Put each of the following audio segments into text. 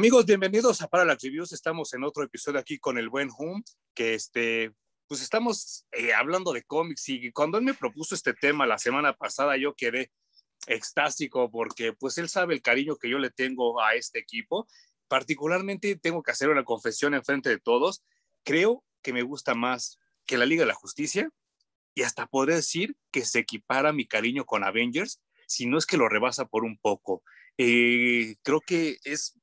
Amigos, bienvenidos a Parallax Reviews. Estamos en otro episodio aquí con el buen Hum, que este, pues estamos eh, hablando de cómics y cuando él me propuso este tema la semana pasada yo quedé extático porque pues él sabe el cariño que yo le tengo a este equipo. Particularmente tengo que hacer una confesión en frente de todos. Creo que me gusta más que la Liga de la Justicia y hasta podría decir que se equipara mi cariño con Avengers, si no es que lo rebasa por un poco. Eh, creo que es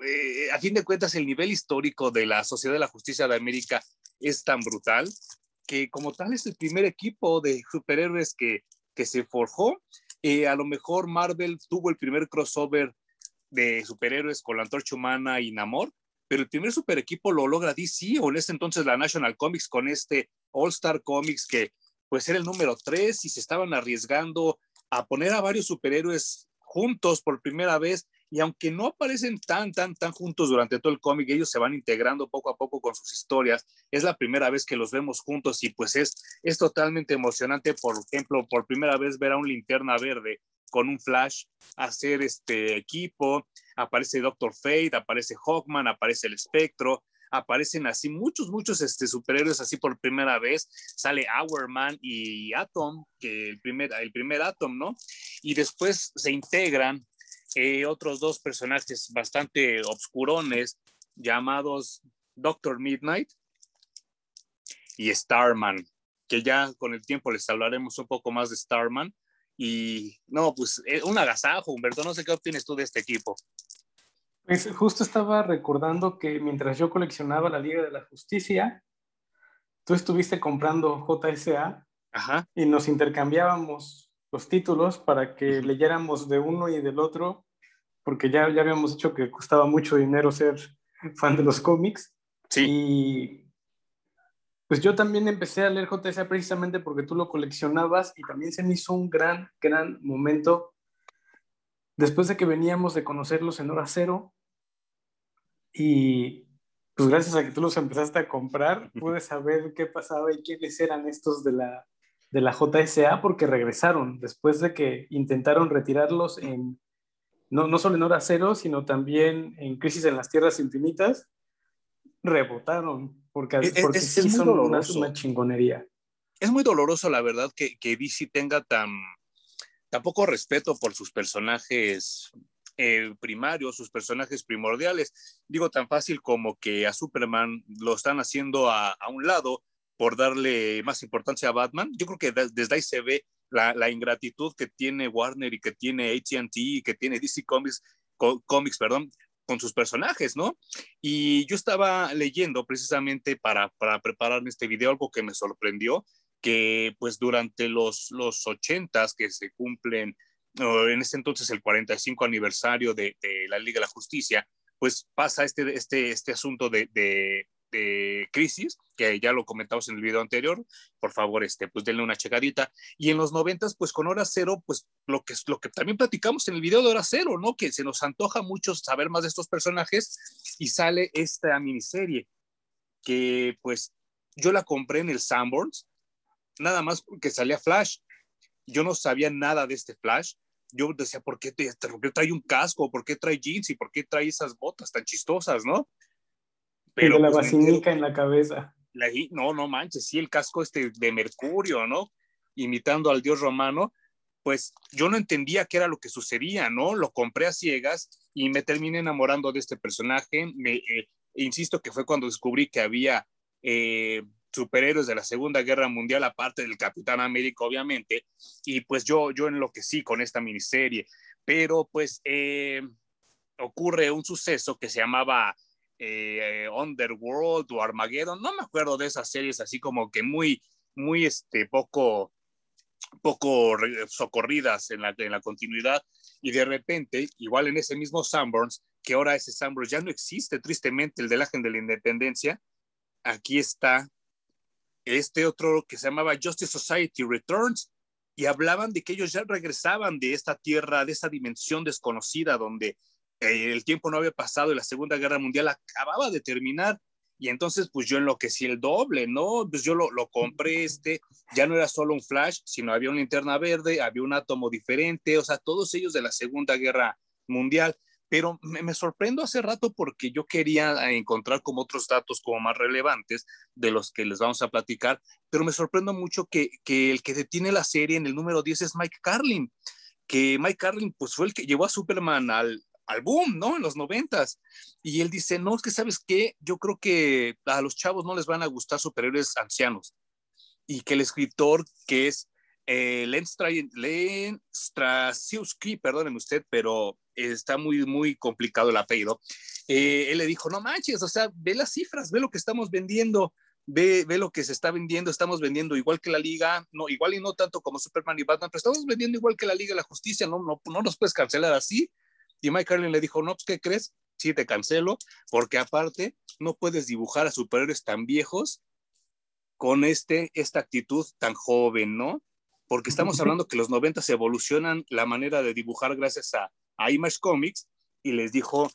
eh, a fin de cuentas, el nivel histórico de la Sociedad de la Justicia de América es tan brutal que como tal es el primer equipo de superhéroes que, que se forjó. Eh, a lo mejor Marvel tuvo el primer crossover de superhéroes con la Antorcha Humana y Namor, pero el primer super equipo lo logra DC o en ese entonces la National Comics con este All Star Comics que pues era el número 3 y se estaban arriesgando a poner a varios superhéroes juntos por primera vez y aunque no aparecen tan, tan, tan juntos durante todo el cómic, ellos se van integrando poco a poco con sus historias. Es la primera vez que los vemos juntos y pues es, es totalmente emocionante, por ejemplo, por primera vez ver a un linterna verde con un flash hacer este equipo, aparece Doctor Fate, aparece Hawkman, aparece el espectro, aparecen así muchos, muchos este, superhéroes así por primera vez. Sale Hourman y Atom, que el primer, el primer Atom, ¿no? Y después se integran eh, otros dos personajes bastante obscurones llamados Doctor Midnight y Starman, que ya con el tiempo les hablaremos un poco más de Starman. Y no, pues eh, un agasajo, Humberto, no sé qué opinas tú de este equipo. Pues justo estaba recordando que mientras yo coleccionaba la Liga de la Justicia, tú estuviste comprando JSA y nos intercambiábamos los títulos para que leyéramos de uno y del otro porque ya, ya habíamos dicho que costaba mucho dinero ser fan de los cómics. Sí. Y pues yo también empecé a leer JSA precisamente porque tú lo coleccionabas y también se me hizo un gran, gran momento después de que veníamos de conocerlos en hora cero y pues gracias a que tú los empezaste a comprar, pude saber qué pasaba y quiénes eran estos de la, de la JSA porque regresaron después de que intentaron retirarlos en no, no solo en Hora Cero, sino también en Crisis en las Tierras Infinitas, rebotaron, porque, e, e, porque es, sí son una, chingonería. Es muy doloroso, la verdad, que, que DC tenga tan, tan poco respeto por sus personajes eh, primarios, sus personajes primordiales. Digo, tan fácil como que a Superman lo están haciendo a, a un lado por darle más importancia a Batman. Yo creo que desde ahí se ve la, ingratitud que tiene Warner y que tiene ATT y que tiene DC Comics, Comics perdón, con sus personajes, ¿no? Y yo estaba leyendo precisamente para, para prepararme este video algo que me sorprendió, que pues durante los, los 80 que se cumplen, en ese entonces el 45 aniversario de, de, la Liga de la Justicia, pues pasa este, este, este asunto de, de, crisis, que ya lo comentamos en el video anterior, por favor, este, pues denle una checadita. Y en los noventas, pues con Hora Cero, pues lo que, lo que también platicamos en el video de Hora Cero, ¿no? Que se nos antoja mucho saber más de estos personajes y sale esta miniserie que pues yo la compré en el Sanborns, nada más porque salía Flash. Yo no sabía nada de este Flash. Yo decía, ¿por qué, te, ¿por qué trae un casco? ¿Por qué trae jeans? ¿Y por qué trae esas botas tan chistosas, no? Pero, la pues, en la cabeza. no, no manches, sí, el casco este de Mercurio, ¿no? Imitando al dios romano, pues yo no entendía qué era lo que sucedía, ¿no? Lo compré a ciegas y me terminé enamorando de este personaje. Me, eh, insisto que fue cuando descubrí que había eh, superhéroes de la Segunda Guerra Mundial, aparte del Capitán América, obviamente, y pues yo, yo enloquecí con esta miniserie. Pero pues eh, ocurre un suceso que se llamaba eh, Underworld o Armageddon, no me acuerdo de esas series así como que muy, muy este, poco, poco socorridas en la, en la continuidad y de repente, igual en ese mismo Sanborns, que ahora ese Sanborns ya no existe, tristemente, el del Ángel de la Independencia, aquí está este otro que se llamaba Justice Society Returns, y hablaban de que ellos ya regresaban de esta tierra, de esa dimensión desconocida donde eh, el tiempo no había pasado y la Segunda Guerra Mundial acababa de terminar. Y entonces, pues yo enloquecí el doble, ¿no? Pues yo lo, lo compré, este, ya no era solo un flash, sino había una linterna verde, había un átomo diferente, o sea, todos ellos de la Segunda Guerra Mundial. pero me, sorprendo hace rato porque yo quería encontrar como otros datos como más relevantes de los que les vamos a platicar, pero me sorprendo mucho que, que el que detiene la serie en el número 10 es Mike Carlin, que Mike Carlin pues fue el que llevó a Superman al, al boom, ¿no? En los noventas. Y él dice, no, es que sabes qué, yo creo que a los chavos no les van a gustar superhéroes ancianos. Y que el escritor que es eh, Len, Strasiewski, perdónenme usted, pero está muy, muy complicado el apellido. Eh, él le dijo, no manches, o sea, ve las cifras, ve lo que estamos vendiendo, ve, ve lo que se está vendiendo, estamos vendiendo igual que la liga, no, igual y no tanto como Superman y Batman, pero estamos vendiendo igual que la liga de la justicia, no, no, no nos puedes cancelar así. Y Mike Carlin le dijo, no, pues, ¿qué crees? Sí, te cancelo, porque aparte no puedes dibujar a superhéroes tan viejos con este, esta actitud tan joven, ¿no? porque estamos hablando que los 90 se evolucionan la manera de dibujar gracias a, a Image Comics y les dijo,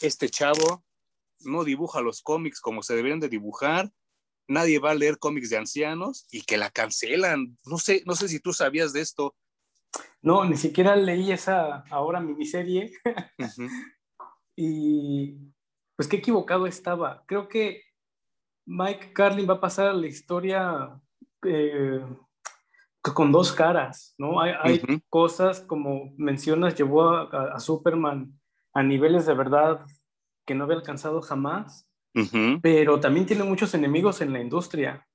este chavo no dibuja los cómics como se deberían de dibujar, nadie va a leer cómics de ancianos y que la cancelan. No sé, no sé si tú sabías de esto. No, ni siquiera leí esa ahora miniserie. y pues qué equivocado estaba. Creo que Mike Carlin va a pasar a la historia eh, con dos caras, ¿no? Hay, cosas, como mencionas, llevó a, Superman a niveles de verdad que no había alcanzado jamás, pero también tiene muchos enemigos en la industria.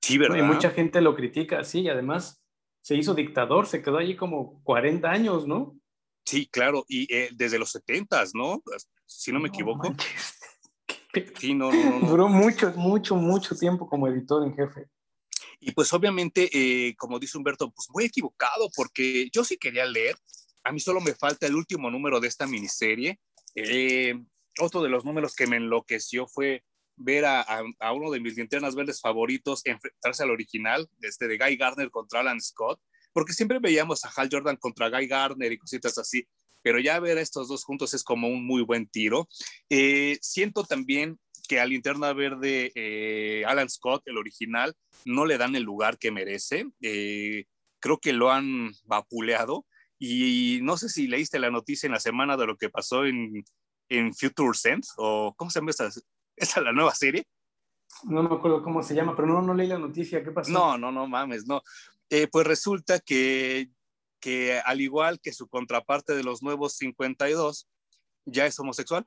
Sí, ¿verdad? Y mucha gente lo critica, sí, y además se hizo dictador, se quedó allí como 40 años, ¿no? Sí, claro, y eh, desde los 70, ¿no? Si no me equivoco. Sí, no, no, no, Duró mucho, mucho, mucho tiempo como editor en jefe. Y pues obviamente, eh, como dice Humberto, pues muy equivocado porque yo sí quería leer. A mí solo me falta el último número de esta miniserie. Eh, otro de los números que me enloqueció fue ver a, uno de mis linternas verdes favoritos enfrentarse al original, este de Guy Gardner contra Alan Scott, porque siempre veíamos a Hal Jordan contra Guy Gardner y cositas así, pero ya ver a estos dos juntos es como un muy buen tiro. Eh, siento también que a Linterna Verde, eh, Alan Scott, el original, no le dan el lugar que merece. Eh, creo que lo han vapuleado. Y no sé si leíste la noticia en la semana de lo que pasó en, en Future Sense, o ¿cómo se llama esa, esa la nueva serie? No me acuerdo cómo se llama, pero no, no leí la noticia. ¿Qué pasó? No, no, no mames, no. Eh, pues resulta que, que al igual que su contraparte de los nuevos 52, ya es homosexual.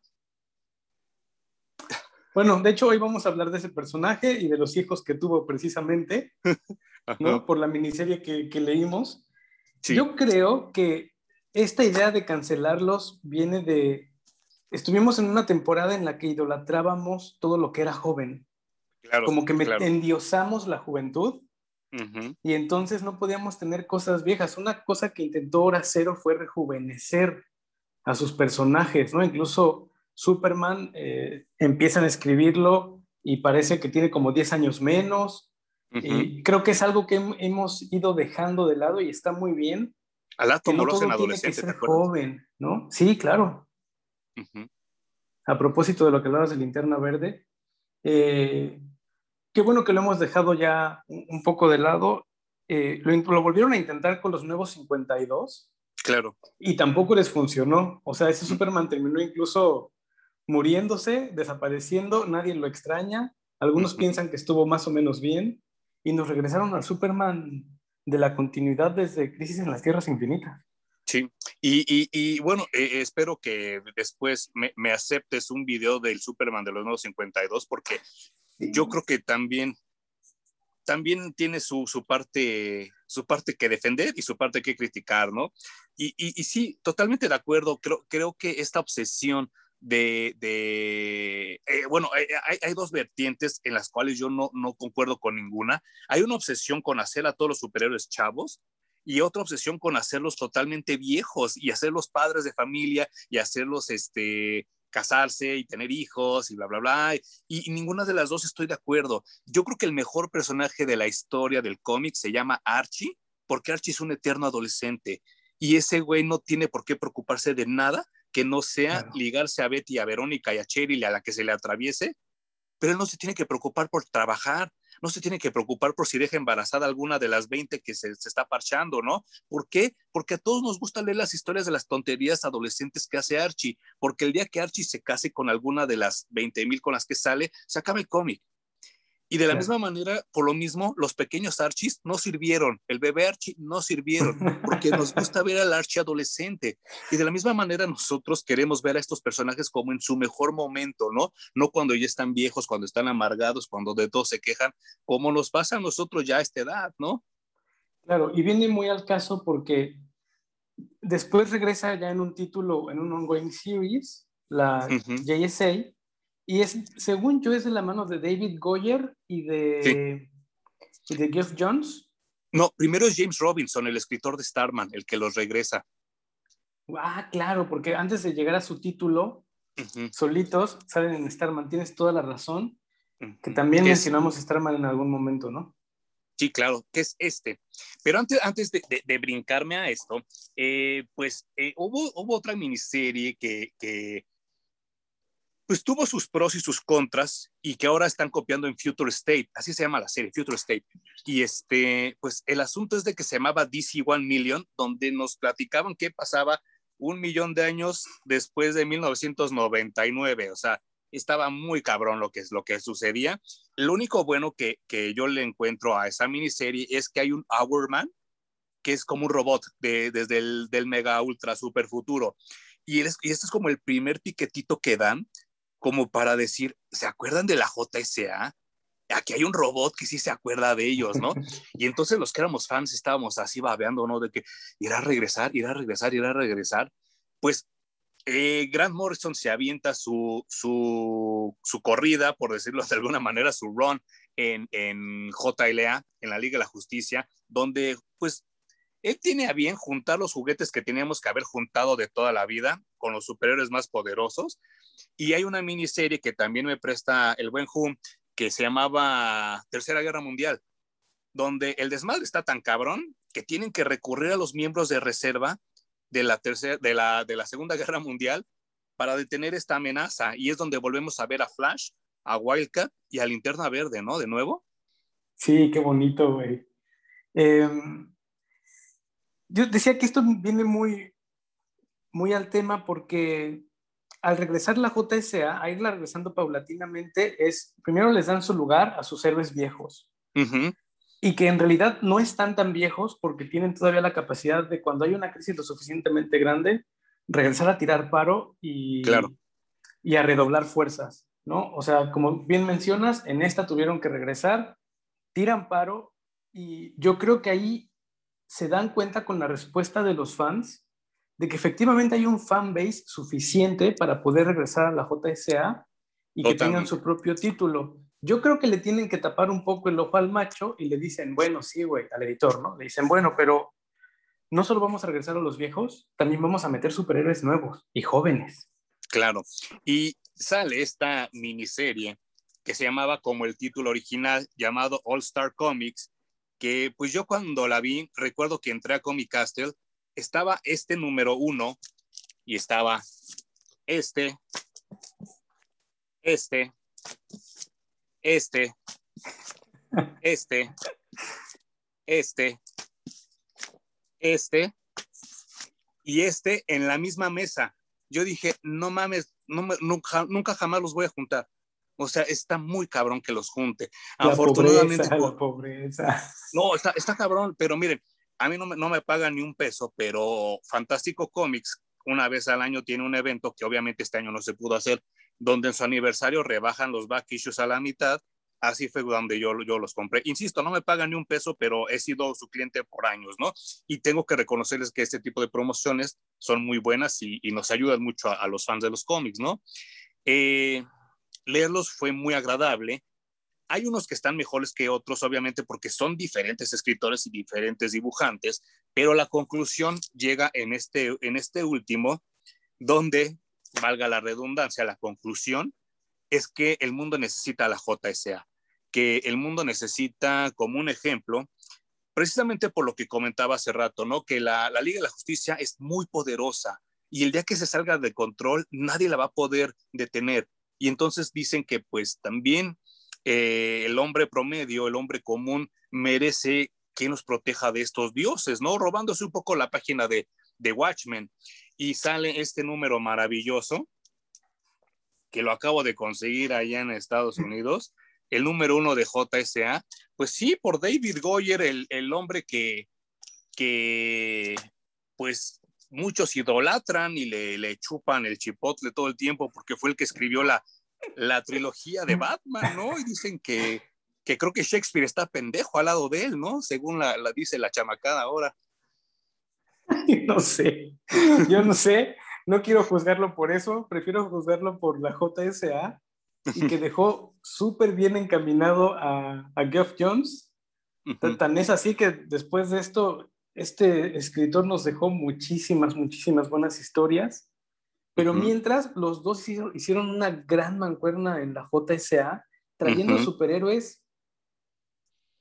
Bueno, de hecho hoy vamos a hablar de ese personaje y de los hijos que tuvo precisamente, ¿no? Por la miniserie que, que leímos. Yo creo que esta idea de cancelarlos viene de... Estuvimos en una temporada en la que idolatrábamos todo lo que era joven. Claro, Como que endiosamos la juventud y entonces no podíamos tener cosas viejas. Una cosa que intentó Hora Cero fue rejuvenecer a sus personajes, ¿no? Incluso Superman, eh, empiezan a escribirlo y parece que tiene como 10 años menos. Y creo que es algo que hemos ido dejando de lado y está muy bien. Al como no lo hacen adolescentes. Tiene que ser joven, ¿no? Sí, claro. A propósito de lo que hablabas de linterna verde, eh, qué bueno que lo hemos dejado ya un, poco de lado. Eh, lo, lo, volvieron a intentar con los nuevos 52. Claro. Y tampoco les funcionó. O sea, ese Superman terminó incluso muriéndose, desapareciendo, nadie lo extraña, algunos piensan que estuvo más o menos bien y nos regresaron al Superman de la continuidad desde Crisis en las Tierras Infinitas. Sí, y, y, bueno, eh, espero que después me, me, aceptes un video del Superman de los nuevos 52 porque yo creo que también también tiene su, su, parte, su parte que defender y su parte que criticar, ¿no? Y, y, y sí, totalmente de acuerdo. Creo, creo que esta obsesión de, de eh, bueno, hay, hay, dos vertientes en las cuales yo no, no concuerdo con ninguna. Hay una obsesión con hacer a todos los superhéroes chavos y otra obsesión con hacerlos totalmente viejos y hacerlos padres de familia y hacerlos este, casarse y tener hijos y bla, bla, bla. Y, y, ninguna de las dos estoy de acuerdo. Yo creo que el mejor personaje de la historia del cómic se llama Archie, porque Archie es un eterno adolescente y ese güey no tiene por qué preocuparse de nada que no sea ligarse a Betty, a Verónica y a Cheryl, a la que se le atraviese, pero él no se tiene que preocupar por trabajar. No se tiene que preocupar por si deja embarazada alguna de las 20 que se, está parchando, ¿no? ¿Por qué? Porque a todos nos gusta leer las historias de las tonterías adolescentes que hace Archie, porque el día que Archie se case con alguna de las 20 mil con las que sale, se acaba el cómic. Y de la misma manera, por lo mismo, los pequeños Archies no sirvieron, el bebé Archie no sirvieron, porque nos gusta ver al Archie adolescente. Y de la misma manera, nosotros queremos ver a estos personajes como en su mejor momento, ¿no? No cuando ya están viejos, cuando están amargados, cuando de todo se quejan, como nos pasa a nosotros ya a esta edad, ¿no? Claro, y viene muy al caso porque después regresa ya en un título, en un ongoing series, la JSA, y es, según yo, es de la mano de David Goyer y de, y de Jeff Jones. No, primero es James Robinson, el escritor de Starman, el que los regresa. Ah, claro, porque antes de llegar a su título, solitos salen en Starman. Tienes toda la razón. Que también mencionamos Starman en algún momento, ¿no? Sí, claro, que es este. Pero antes, antes de, de, brincarme a esto, eh, pues eh, hubo, hubo otra miniserie que, que pues tuvo sus pros y sus contras y que ahora están copiando en Future State, así se llama la serie, Future State. Y este, pues el asunto es de que se llamaba DC One Million, donde nos platicaban qué pasaba un millón de años después de 1999, o sea, estaba muy cabrón lo que lo que sucedía. Lo único bueno que, que yo le encuentro a esa miniserie es que hay un Hourman, que es como un robot de, desde el del mega ultra super futuro. Y, y esto es como el primer piquetito que dan como para decir, ¿se acuerdan de la JSA? Aquí hay un robot que sí se acuerda de ellos, ¿no? Y entonces los que éramos fans estábamos así babeando, ¿no? De que irá a regresar, irá a regresar, irá a regresar. Pues eh, Grant Morrison se avienta su, su, su, corrida, por decirlo de alguna manera, su run en, en JLA, en la Liga de la Justicia, donde pues él tiene a bien juntar los juguetes que teníamos que haber juntado de toda la vida con los superiores más poderosos y hay una miniserie que también me presta el buen Hum, que se llamaba Tercera Guerra Mundial, donde el desmadre está tan cabrón que tienen que recurrir a los miembros de reserva de la, tercera, de la, de la Segunda Guerra Mundial para detener esta amenaza. Y es donde volvemos a ver a Flash, a Wildcat y a Linterna Verde, ¿no? De nuevo. Sí, qué bonito, güey. Em, yo decía que esto viene muy, muy al tema porque al regresar la JSA, a irla regresando paulatinamente, es primero les dan su lugar a sus héroes viejos. Y que en realidad no están tan viejos porque tienen todavía la capacidad de cuando hay una crisis lo suficientemente grande, regresar a tirar paro y, y a redoblar fuerzas, ¿no? O sea, como bien mencionas, en esta tuvieron que regresar, tiran paro y yo creo que ahí se dan cuenta con la respuesta de los fans de que efectivamente hay un fanbase suficiente para poder regresar a la JSA y que tengan su propio título. Yo creo que le tienen que tapar un poco el ojo al macho y le dicen, bueno, sí, güey, al editor, ¿no? Le dicen, bueno, pero no solo vamos a regresar a los viejos, también vamos a meter superhéroes nuevos y jóvenes. Claro. Y sale esta miniserie que se llamaba como el título original, llamado All Star Comics, que pues yo cuando la vi, recuerdo que entré a Comic Castle estaba este número uno y estaba este, este, este, este, este, este y este en la misma mesa. Yo dije, no mames, nunca, nunca jamás los voy a juntar. O sea, está muy cabrón que los junte. Afortunadamente. la pobreza. No, está, está cabrón, pero miren, a mí no me, no pagan ni un peso, pero Fantástico Comics una vez al año tiene un evento que obviamente este año no se pudo hacer, donde en su aniversario rebajan los back issues a la mitad. Así fue donde yo, yo los compré. Insisto, no me pagan ni un peso, pero he sido su cliente por años, ¿no? Y tengo que reconocerles que este tipo de promociones son muy buenas y, nos ayudan mucho a, a, los fans de los cómics, ¿no? Eh, leerlos fue muy agradable hay unos que están mejores que otros, obviamente, porque son diferentes escritores y diferentes dibujantes, pero la conclusión llega en este, en este último, donde, valga la redundancia, la conclusión es que el mundo necesita la JSA, que el mundo necesita como un ejemplo, precisamente por lo que comentaba hace rato, ¿no? Que la, la Liga de la Justicia es muy poderosa y el día que se salga de control, nadie la va a poder detener. Y entonces dicen que pues también eh, el hombre promedio, el hombre común, merece que nos proteja de estos dioses, ¿no? Robándose un poco la página de, de Watchmen. Y sale este número maravilloso, que lo acabo de conseguir allá en Estados Unidos, el número uno de JSA, pues sí, por David Goyer, el, el hombre que, que, pues, muchos idolatran y le, le, chupan el chipotle todo el tiempo porque fue el que escribió la, la trilogía de Batman, ¿no? Y dicen que, que creo que Shakespeare está pendejo al lado de él, ¿no? Según la, la dice la chamacada ahora. No sé, yo no sé, no quiero juzgarlo por eso, prefiero juzgarlo por la JSA y que dejó súper bien encaminado a, a Geoff Jones. Tan es así que después de esto, este escritor nos dejó muchísimas, muchísimas buenas historias. Pero mientras, los dos hicieron una gran mancuerna en la JSA, trayendo superhéroes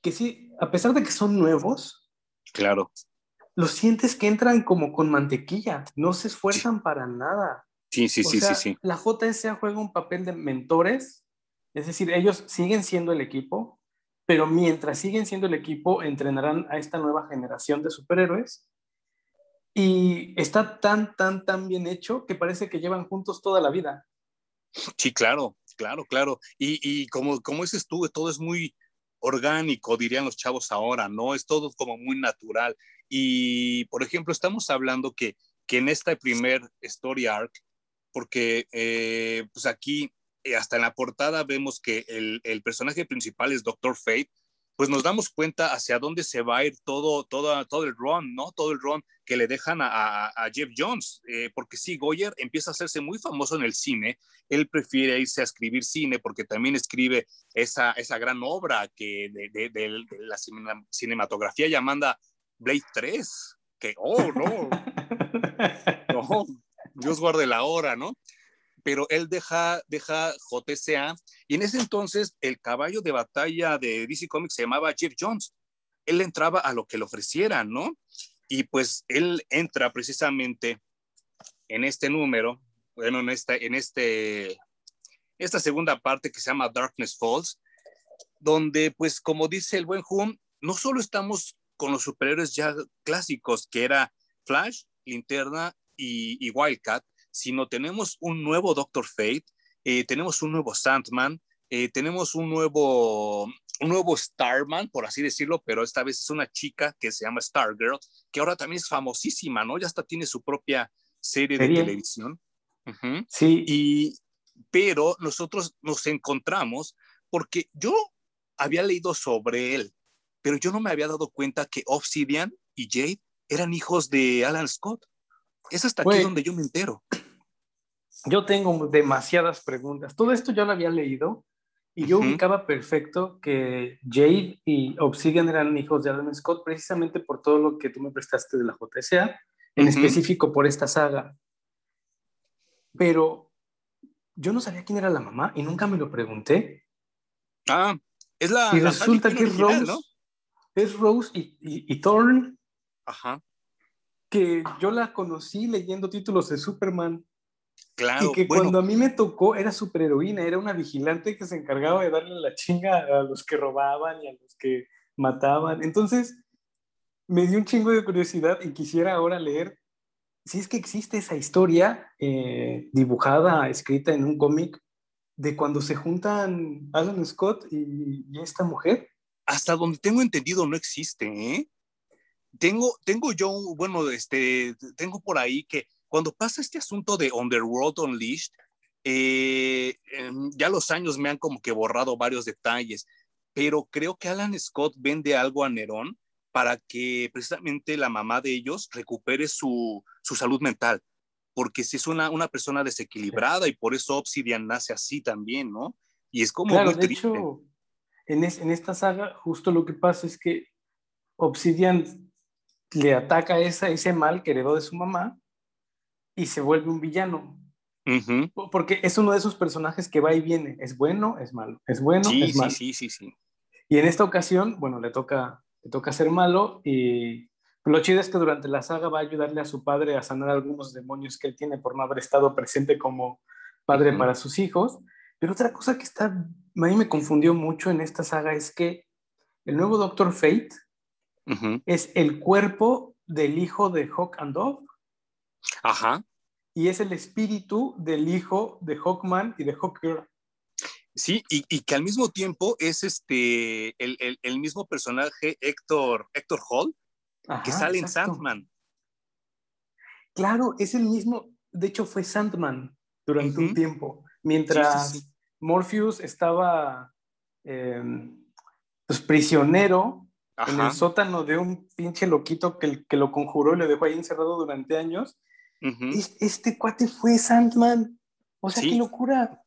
que sí, a pesar de que son nuevos, claro. Los sientes que entran como con mantequilla, no se esfuerzan para nada. Sí, sí, sí, sí, sí. La JSA juega un papel de mentores, es decir, ellos siguen siendo el equipo, pero mientras siguen siendo el equipo, entrenarán a esta nueva generación de superhéroes. Y está tan, tan, tan bien hecho que parece que llevan juntos toda la vida. Sí, claro, claro, claro. Y, como, como dices tú, todo es muy orgánico, dirían los chavos ahora, ¿no? Es todo como muy natural. Y, por ejemplo, estamos hablando que, que en esta primer story arc, porque eh, pues aquí, eh, hasta en la portada vemos que el, el, personaje principal es Doctor Fate, pues nos damos cuenta hacia dónde se va a ir todo, todo, todo el run, ¿no? Todo el run que le dejan a, a, Jeff Jones, eh, porque sí, Goyer empieza a hacerse muy famoso en el cine, él prefiere irse a escribir cine porque también escribe esa, esa gran obra que de, de, de, de la cinematografía llamada Blade 3, que, oh, no, no, Dios guarde la hora, ¿no? Pero él deja, deja JCA y en ese entonces el caballo de batalla de DC Comics se llamaba Jeff Jones. Él entraba a lo que le ofrecieran, ¿no? Y pues él entra precisamente en este número, bueno, en esta, en este, esta segunda parte que se llama Darkness Falls, donde pues como dice el buen Hume, no solo estamos con los superhéroes ya clásicos, que era Flash, Linterna y Wildcat, sino tenemos un nuevo Doctor Fate, eh, tenemos un nuevo Sandman, eh, tenemos un nuevo, un nuevo Starman, por así decirlo, pero esta vez es una chica que se llama Stargirl, que ahora también es famosísima, ¿no? Ya hasta tiene su propia serie de televisión. Uh -huh. Sí. Y, pero nosotros nos encontramos porque yo había leído sobre él, pero yo no me había dado cuenta que Obsidian y Jade eran hijos de Alan Scott. Es hasta aquí donde yo me entero. Yo tengo demasiadas preguntas. Todo esto yo lo había leído y yo uh -huh. ubicaba perfecto que Jade y Obsidian eran hijos de Alan Scott precisamente por todo lo que tú me prestaste de la JSA, en uh -huh. específico por esta saga. Pero yo no sabía quién era la mamá y nunca me lo pregunté. Ah, es la. Y la resulta que es Rose. ¿no? es Rose y, y, y Thorn. Ajá. Que yo la conocí leyendo títulos de Superman. Claro. Y que bueno. cuando a mí me tocó era superheroína, era una vigilante que se encargaba de darle la chinga a los que robaban y a los que mataban. Entonces, me dio un chingo de curiosidad y quisiera ahora leer si es que existe esa historia eh, dibujada, escrita en un cómic de cuando se juntan Alan Scott y, y esta mujer hasta donde tengo entendido no existe, ¿eh? Tengo, tengo yo, bueno, este, tengo por ahí que cuando pasa este asunto de Underworld Unleashed, eh, ya los años me han como que borrado varios detalles, pero creo que Alan Scott vende algo a Nerón para que precisamente la mamá de ellos recupere su, su salud mental, porque si es una, una persona desequilibrada y por eso Obsidian nace así también, ¿no? Y es como claro, muy de triste. Hecho, en, es, en, esta saga justo lo que pasa es que Obsidian le ataca esa, ese mal que heredó de su mamá y se vuelve un villano. Uh -huh. Porque es uno de esos personajes que va y viene. Es bueno, es malo. Es bueno, sí, es malo. Sí, sí, sí, sí. Y en esta ocasión, bueno, le toca, le toca ser malo y lo chido es que durante la saga va a ayudarle a su padre a sanar algunos demonios que él tiene por no haber estado presente como padre uh -huh. para sus hijos. Pero otra cosa que está a mí me confundió mucho en esta saga es que el nuevo Doctor Fate es el cuerpo del hijo de Hawk and Dove. Ajá. Y es el espíritu del hijo de Hawkman y de Hawkgirl. Sí, y, que al mismo tiempo es este el, mismo personaje Héctor, Héctor Hall que sale en Sandman. Claro, es el mismo, de hecho fue Sandman durante un tiempo, mientras Morpheus estaba em, pues, prisionero en el sótano de un pinche loquito que, que, lo conjuró y lo dejó ahí encerrado durante años. Este, cuate fue Sandman. O sea, qué locura.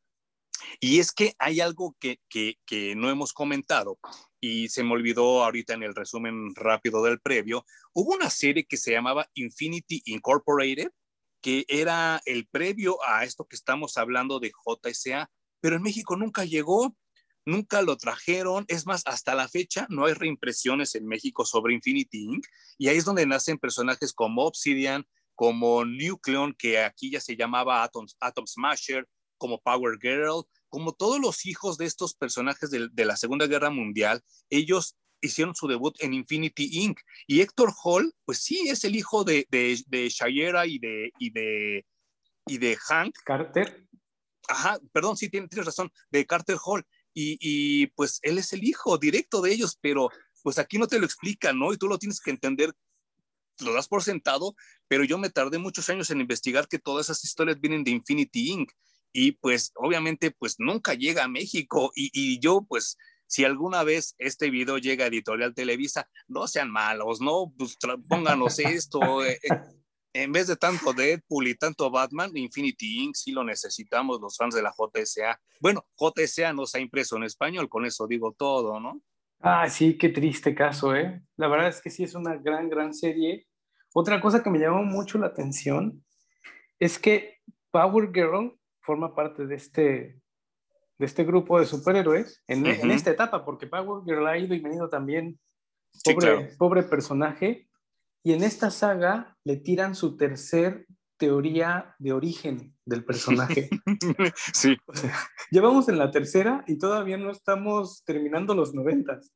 Y es que hay algo que, que, que, no hemos comentado y se me olvidó ahorita en el resumen rápido del previo. Hubo una serie que se llamaba Infinity Incorporated, que era el previo a esto que estamos hablando de JSA, pero en México nunca llegó, nunca lo trajeron. Es más, hasta la fecha no hay reimpresiones en México sobre Infinity Inc. Y ahí es donde nacen personajes como Obsidian, como Nucleon, que aquí ya se llamaba Atom, Atom Smasher, como Power Girl, como todos los hijos de estos personajes de, la Segunda Guerra Mundial, ellos hicieron su debut en Infinity Inc. Y Héctor Hall, pues sí, es el hijo de, de, de Shayera y de, y, de, y de Hank. Carter. Ajá, perdón, sí, tienes, razón, de Carter Hall. Y, y, pues él es el hijo directo de ellos, pero pues aquí no te lo explican, ¿no? Y tú lo tienes que entender, lo das por sentado, pero yo me tardé muchos años en investigar que todas esas historias vienen de Infinity Inc y pues obviamente pues nunca llega a México y, yo pues si alguna vez este video llega a Editorial Televisa, no sean malos, ¿no? Pues pónganos esto. Eh, eh, en vez de tanto Deadpool y tanto Batman, Infinity Inc. sí lo necesitamos los fans de la JSA. Bueno, JSA nos ha impreso en español, con eso digo todo, ¿no? Ah, sí, qué triste caso, ¿eh? La verdad es que sí es una gran, gran serie. Otra cosa que me llamó mucho la atención es que Power Girl forma parte de este, de este grupo de superhéroes en, en esta etapa, porque Power Girl ha ido y venido también, pobre, pobre personaje, y en esta saga le tiran su tercer teoría de origen del personaje. sí. llevamos en la tercera y todavía no estamos terminando los noventas.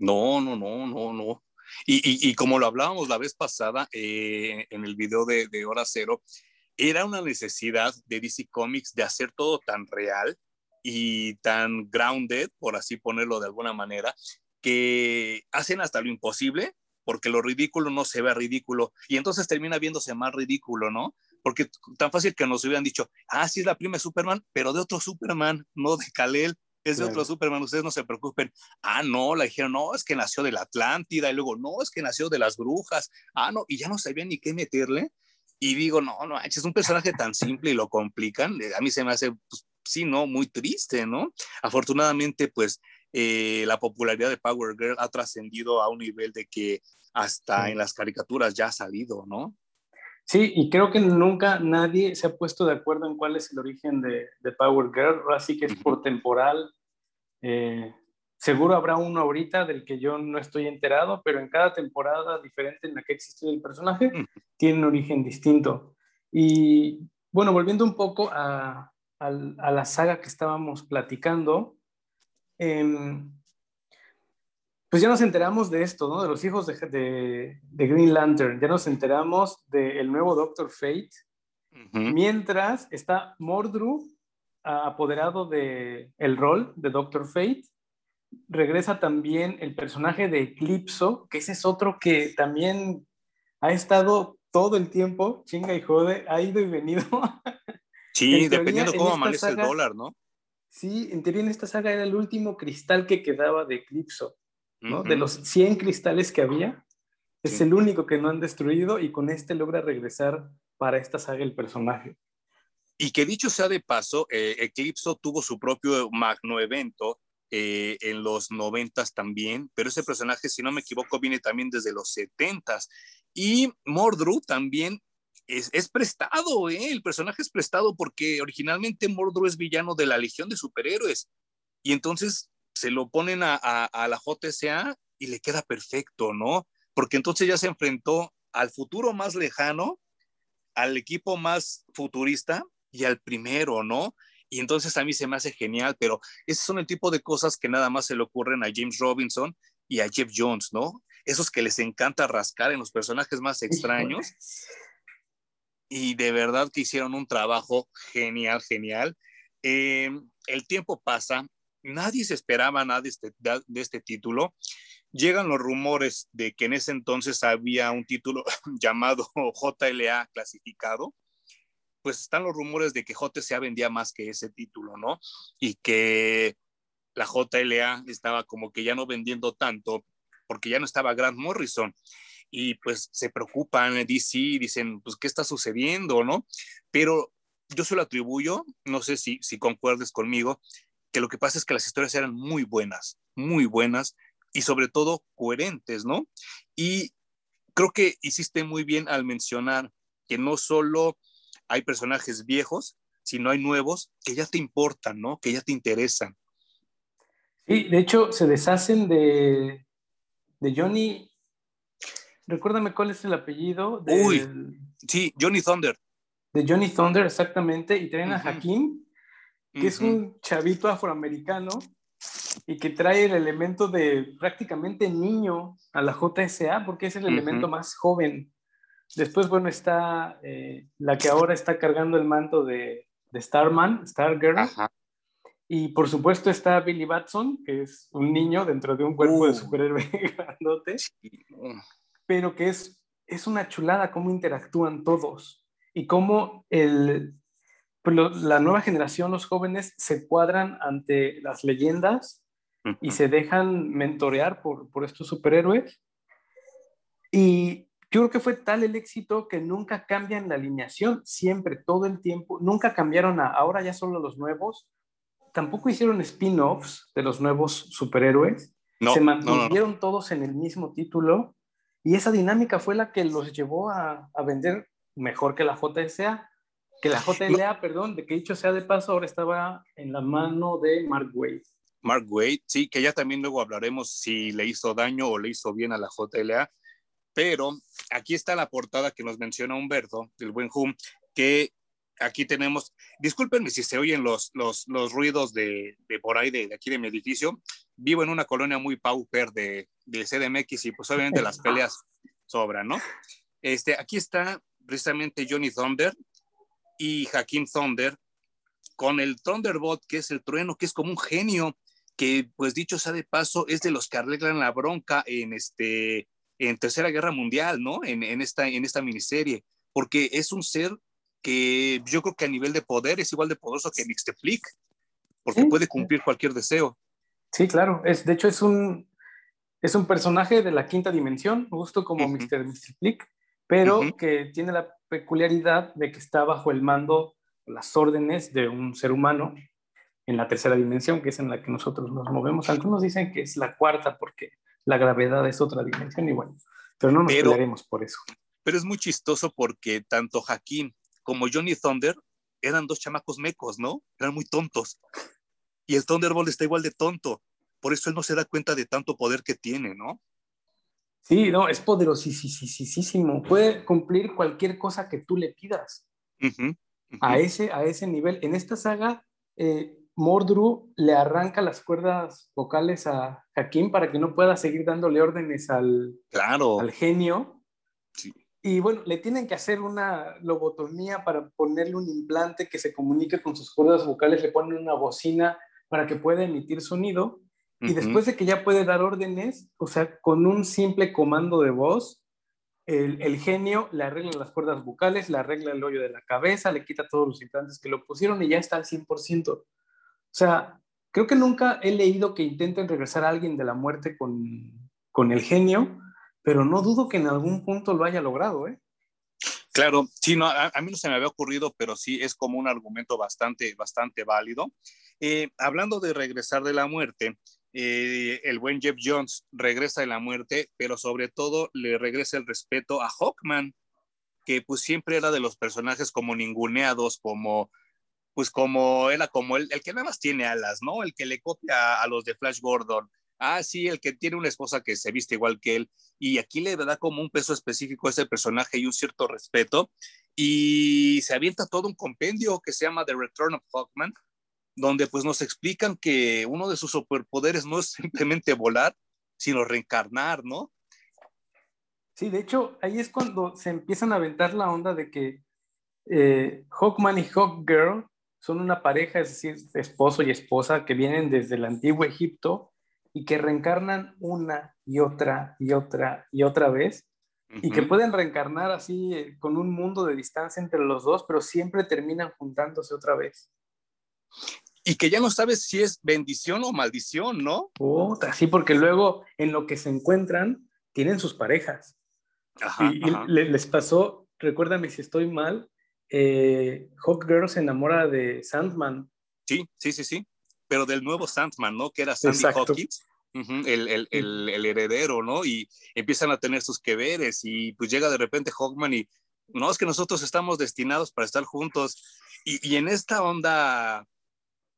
No, no, no, no, no. Y, como lo hablábamos la vez pasada eh, en el video de, de Hora Cero, era una necesidad de DC Comics de hacer todo tan real y tan grounded, por así ponerlo de alguna manera, que hacen hasta lo imposible porque lo ridículo no se ve ridículo y entonces termina viéndose más ridículo, ¿no? Porque tan fácil que nos hubieran dicho, ah, sí es la prima de Superman, pero de otro Superman, no de Kalel, es de otro Superman, ustedes no se preocupen. Ah, no, la dijeron, no, es que nació de la Atlántida y luego, no, es que nació de las brujas. Ah, no, y ya no sabían ni qué meterle y digo, no, no, es un personaje tan simple y lo complican. A mí se me hace, pues, sí, ¿no? Muy triste, ¿no? Afortunadamente, pues, eh, la popularidad de Power Girl ha trascendido a un nivel de que hasta en las caricaturas ya ha salido, ¿no? Sí, y creo que nunca nadie se ha puesto de acuerdo en cuál es el origen de, de Power Girl, así que es por temporal. Eh, Seguro habrá uno ahorita del que yo no estoy enterado, pero en cada temporada diferente en la que existe el personaje tiene un origen distinto. Y bueno, volviendo un poco a, la saga que estábamos platicando, em, pues ya nos enteramos de esto, ¿no? De los hijos de, Green Lantern, ya nos enteramos del nuevo Doctor Fate, mientras está Mordru apoderado del el rol de Doctor Fate regresa también el personaje de Eclipso, que ese es otro que también ha estado todo el tiempo, chinga y jode, ha ido y venido. Sí, dependiendo cómo amanece el dólar, ¿no? Sí, en teoría en esta saga era el último cristal que quedaba de Eclipso, ¿no? De los 100 cristales que había, es el único que no han destruido y con este logra regresar para esta saga el personaje. Y que dicho sea de paso, eh, Eclipso tuvo su propio magno evento eh, en los noventas también, pero ese personaje, si no me equivoco, viene también desde los setentas. Y Mordru también es, es prestado, ¿eh? el personaje es prestado porque originalmente Mordru es villano de la Legión de Superhéroes. Y entonces se lo ponen a, a, la JSA y le queda perfecto, ¿no? Porque entonces ya se enfrentó al futuro más lejano, al equipo más futurista y al primero, ¿no? Y entonces a mí se me hace genial, pero esos son el tipo de cosas que nada más se le ocurren a James Robinson y a Jeff Jones, ¿no? Esos que les encanta rascar en los personajes más extraños. Y de verdad que hicieron un trabajo genial, genial. Em, el tiempo pasa, nadie se esperaba nada de este, de este título. Llegan los rumores de que en ese entonces había un título llamado JLA clasificado, pues están los rumores de que JCA vendía más que ese título, ¿no? Y que la JLA estaba como que ya no vendiendo tanto porque ya no estaba Grant Morrison. Y pues se preocupan, DC, dicen, pues, ¿qué está sucediendo, no? Pero yo se lo atribuyo, no sé si, si concuerdes conmigo, que lo que pasa es que las historias eran muy buenas, muy buenas y sobre todo coherentes, ¿no? Y creo que hiciste muy bien al mencionar que no solo hay personajes viejos, sino hay nuevos que ya te importan, ¿no? Que ya te interesan. Sí, de hecho se deshacen de, de Johnny. Recuérdame cuál es el apellido. Uy, sí, Johnny Thunder. De Johnny Thunder, exactamente. Y traen a Hakim, que es un chavito afroamericano y que trae el elemento de prácticamente niño a la JSA, porque es el elemento más joven. Después, bueno, está eh, la que ahora está cargando el manto de, de Starman, Stargirl. Y por supuesto está Billy Batson, que es un niño dentro de un cuerpo de uh. superhéroe grandote, pero que es, es una chulada cómo interactúan todos y cómo el, pues la nueva generación, los jóvenes, se cuadran ante las leyendas y se dejan mentorear por, por estos superhéroes. Y yo creo que fue tal el éxito que nunca cambian la alineación, siempre, todo el tiempo, nunca cambiaron a ahora ya solo los nuevos, tampoco hicieron spin-offs de los nuevos superhéroes, se mantuvieron todos en el mismo título y esa dinámica fue la que los llevó a, a vender mejor que la JSA. Que la JLA, perdón, de que dicho sea de paso, ahora estaba en la mano de Mark Wade. Mark Wade, sí, que ya también luego hablaremos si le hizo daño o le hizo bien a la JLA. Pero aquí está la portada que nos menciona Humberto, del buen Hum, que aquí tenemos, discúlpenme si se oyen los, los, los ruidos de, de, por ahí, de, de, aquí de mi edificio. Vivo en una colonia muy pauper de, de CDMX y pues obviamente las peleas sobran, ¿no? Este, aquí está precisamente Johnny Thunder, y Hakim Thunder con el Thunderbolt, que es el trueno, que es como un genio, que pues dicho sea de paso, es de los que arreglan la bronca en, este, en Tercera Guerra Mundial, ¿no? En, en, esta, en esta miniserie, porque es un ser que yo creo que a nivel de poder es igual de poderoso que Mixteplic, porque puede cumplir cualquier deseo. Sí, claro, es, de hecho es un, es un personaje de la quinta dimensión, justo como uh Mr. Mixteplic, pero que tiene la peculiaridad de que está bajo el mando, las órdenes de un ser humano en la tercera dimensión, que es en la que nosotros nos movemos. Algunos dicen que es la cuarta porque la gravedad es otra dimensión y bueno, pero no nos pelearemos por eso. Pero es muy chistoso porque tanto Hakim como Johnny Thunder eran dos chamacos mecos, ¿no? Eran muy tontos. Y el Thunderbolt está igual de tonto. Por eso él no se da cuenta de tanto poder que tiene, ¿no? Sí, no, es poderosísimo. Puede cumplir cualquier cosa que tú le pidas. A, ese, a ese nivel. En esta saga, eh, Mordru le arranca las cuerdas vocales a Hakim para que no pueda seguir dándole órdenes al, claro. al genio. Y bueno, le tienen que hacer una lobotomía para ponerle un implante que se comunique con sus cuerdas vocales, le ponen una bocina para que pueda emitir sonido y después de que ya puede dar órdenes, o sea, con un simple comando de voz, el, el, genio le arregla las cuerdas bucales, le arregla el hoyo de la cabeza, le quita todos los implantes que lo pusieron y ya está al 100%. O sea, creo que nunca he leído que intenten regresar a alguien de la muerte con, con el genio, pero no dudo que en algún punto lo haya logrado, ¿eh? Claro, sí, no, a, a, mí no se me había ocurrido, pero sí es como un argumento bastante, bastante válido. Eh, hablando de regresar de la muerte, eh, el buen Jeff Jones regresa de la muerte, pero sobre todo le regresa el respeto a Hawkman, que pues siempre era de los personajes como ninguneados, como pues como era como el, el que nada más tiene alas, ¿no? El que le copia a los de Flash Gordon. Ah, sí, el que tiene una esposa que se viste igual que él. Y aquí le da como un peso específico a ese personaje y un cierto respeto. Y se avienta todo un compendio que se llama The Return of Hawkman, donde pues nos explican que uno de sus superpoderes no es simplemente volar, sino reencarnar, ¿no? Sí, de hecho, ahí es cuando se empiezan a aventar la onda de que eh, Hawkman y Hawkgirl son una pareja, es decir, esposo y esposa que vienen desde el antiguo Egipto y que reencarnan una y otra y otra y otra vez y que pueden reencarnar así eh, con un mundo de distancia entre los dos, pero siempre terminan juntándose otra vez. Y que ya no sabes si es bendición o maldición, ¿no? Puta, sí, porque luego en lo que se encuentran tienen sus parejas. Ajá, y, les pasó, recuérdame si estoy mal, eh, Hawkgirl se enamora de Sandman. Sí, sí, sí, sí, pero del nuevo Sandman, ¿no? Que era Sandy Hawkins el, el, heredero, ¿no? Y empiezan a tener sus que veres y pues llega de repente Hawkman y no, es que nosotros estamos destinados para estar juntos. Y, y en esta onda,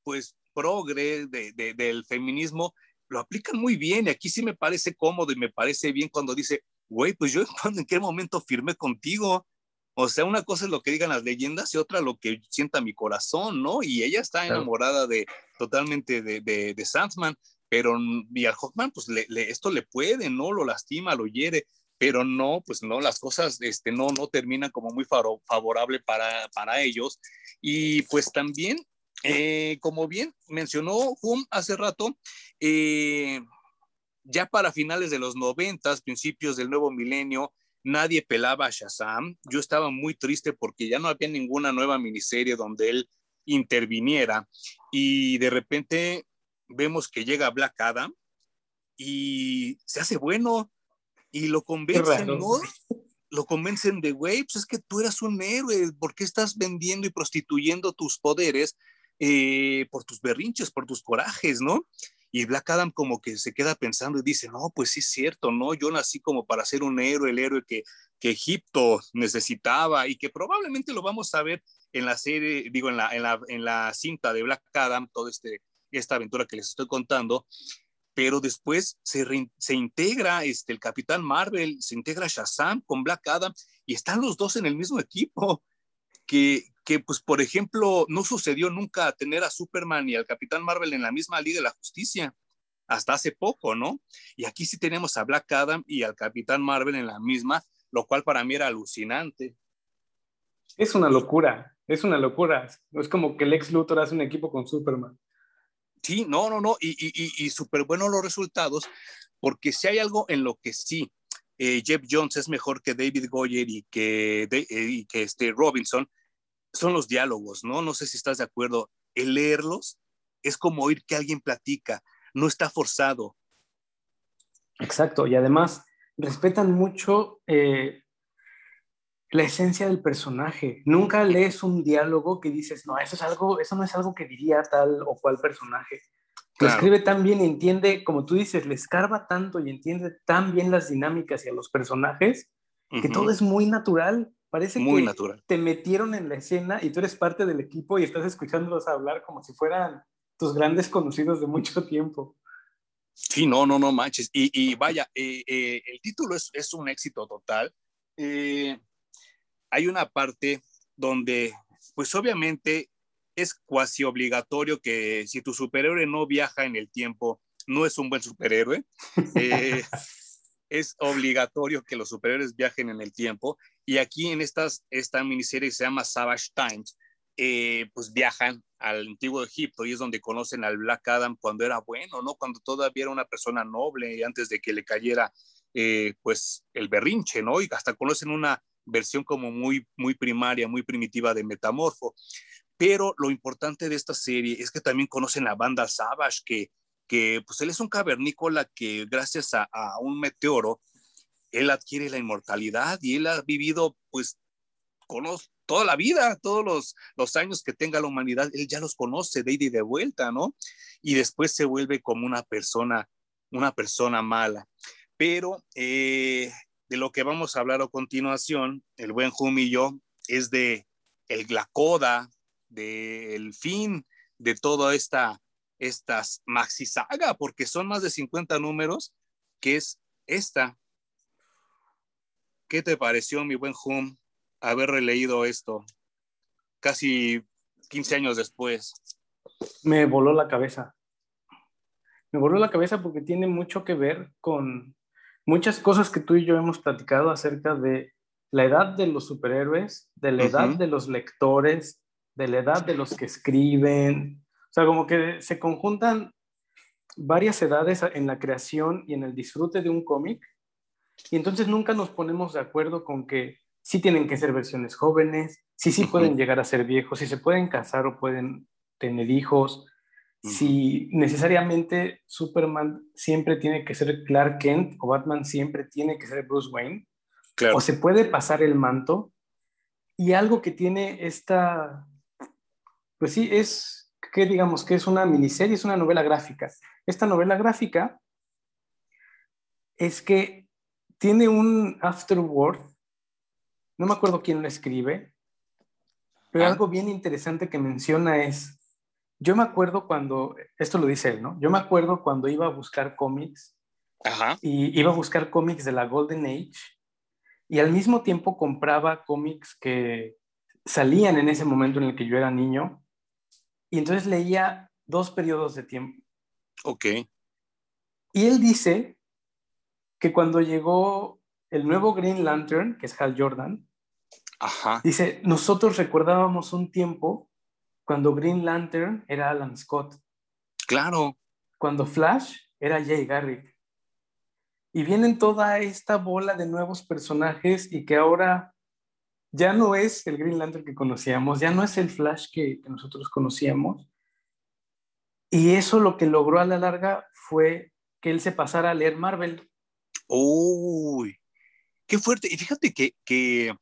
pues, progre de, de, del feminismo, lo aplican muy bien y aquí sí me parece cómodo y me parece bien cuando dice, güey, pues yo en qué momento firmé contigo. O sea, una cosa es lo que digan las leyendas y otra lo que sienta mi corazón, ¿no? Y ella está enamorada de totalmente de, de, de Sandman pero y al Hawkman, pues le, esto le puede, ¿no? Lo lastima, lo hiere, pero no, pues no, las cosas este, no, no terminan como muy favorable para, para ellos. Y pues también, eh, como bien mencionó Hum hace rato, eh, ya para finales de los noventas, principios del nuevo milenio, nadie pelaba a Shazam. Yo estaba muy triste porque ya no había ninguna nueva miniserie donde él interviniera y de repente vemos que llega Black Adam y se hace bueno y lo convencen, ¿no? Lo convencen de, güey, pues es que tú eras un héroe, ¿por qué estás vendiendo y prostituyendo tus poderes eh, por tus berrinches, por tus corajes, ¿no? Y Black Adam como que se queda pensando y dice, no, pues sí es cierto, ¿no? Yo nací como para ser un héroe, el héroe que, que Egipto necesitaba y que probablemente lo vamos a ver en la serie, digo, en la, en la, en la cinta de Black Adam, todo este esta aventura que les estoy contando, pero después se, se integra este, el Capitán Marvel, se integra Shazam con Black Adam y están los dos en el mismo equipo. Que, que, pues, por ejemplo, no sucedió nunca tener a Superman y al Capitán Marvel en la misma Liga de la Justicia, hasta hace poco, ¿no? Y aquí sí tenemos a Black Adam y al Capitán Marvel en la misma, lo cual para mí era alucinante. Es una locura, es una locura. Es como que el ex Luthor hace un equipo con Superman. Sí, no, no, no, y, y, y súper buenos los resultados, porque si hay algo en lo que sí, eh, Jeff Jones es mejor que David Goyer y que, eh, y que este Robinson, son los diálogos, ¿no? No sé si estás de acuerdo. El leerlos es como oír que alguien platica, no está forzado. Exacto, y además respetan mucho eh, la esencia del personaje. Nunca lees un diálogo que dices, no, eso es algo, eso no es algo que diría tal o cual personaje. Lo escribe tan bien y entiende, como tú dices, le escarba tanto y entiende tan bien las dinámicas y a los personajes que todo es muy natural. Parece muy que natural. te metieron en la escena y tú eres parte del equipo y estás escuchándolos hablar como si fueran tus grandes conocidos de mucho tiempo. Sí, no, no, no manches. Y, vaya, eh, eh, el título es, es, un éxito total. Eh, hay una parte donde, pues obviamente es cuasi obligatorio que si tu superhéroe no viaja en el tiempo, no es un buen superhéroe. Es obligatorio que los superhéroes viajen en el tiempo. Y aquí en estas, esta miniserie se llama Savage Times, eh, pues viajan al antiguo Egipto y es donde conocen al Black Adam cuando era bueno, ¿no? Cuando todavía era una persona noble y antes de que le cayera, eh, pues, el berrinche, ¿no? Y hasta conocen una versión como muy, muy primaria, muy primitiva de Metamorfo. Pero lo importante de esta serie es que también conocen la banda Savage, que, que pues él es un cavernícola que gracias a, un meteoro, él adquiere la inmortalidad y él ha vivido pues con toda la vida, todos los, los, años que tenga la humanidad, él ya los conoce de ida y de vuelta, ¿no? Y después se vuelve como una persona, una persona mala. Pero eh, de lo que vamos a hablar a continuación, el buen Hum y yo, es de el Glacoda, del fin de toda esta estas maxi saga, porque son más de 50 números, que es esta. ¿Qué te pareció, mi buen Hum, haber releído esto casi 15 años después? me voló la cabeza. Me voló la cabeza porque tiene mucho que ver con muchas cosas que tú y yo hemos platicado acerca de la edad de los superhéroes, de la edad de los lectores, de la edad de los que escriben. O sea, como que se conjuntan varias edades en la creación y en el disfrute de un cómic. Y entonces nunca nos ponemos de acuerdo con que sí tienen que ser versiones jóvenes, sí sí pueden llegar a ser viejos, si se pueden casar o pueden tener hijos, si necesariamente Superman siempre tiene que ser Clark Kent o Batman siempre tiene que ser Bruce Wayne, o se puede pasar el manto. Y algo que tiene esta, pues sí, es que digamos que es una miniserie, es una novela gráfica. Esta novela gráfica es que tiene un afterword, no me acuerdo quién lo escribe, pero algo bien interesante que menciona es, yo me acuerdo cuando, esto lo dice él, ¿no? Yo me acuerdo cuando iba a buscar cómics y iba a buscar cómics de la Golden Age y al mismo tiempo compraba cómics que salían en ese momento en el que yo era niño y entonces leía dos periodos de tiempo. Ok. Y él dice que cuando llegó el nuevo Green Lantern, que es Hal Jordan, dice, nosotros recordábamos un tiempo cuando Green Lantern era Alan Scott. Claro. Cuando Flash era Jay Garrick. Y vienen toda esta bola de nuevos personajes y que ahora ya no es el Green Lantern que conocíamos, ya no es el Flash que, que nosotros conocíamos. Y eso lo que logró a la larga fue que él se pasara a leer Marvel. Uy, qué fuerte. Y fíjate que, que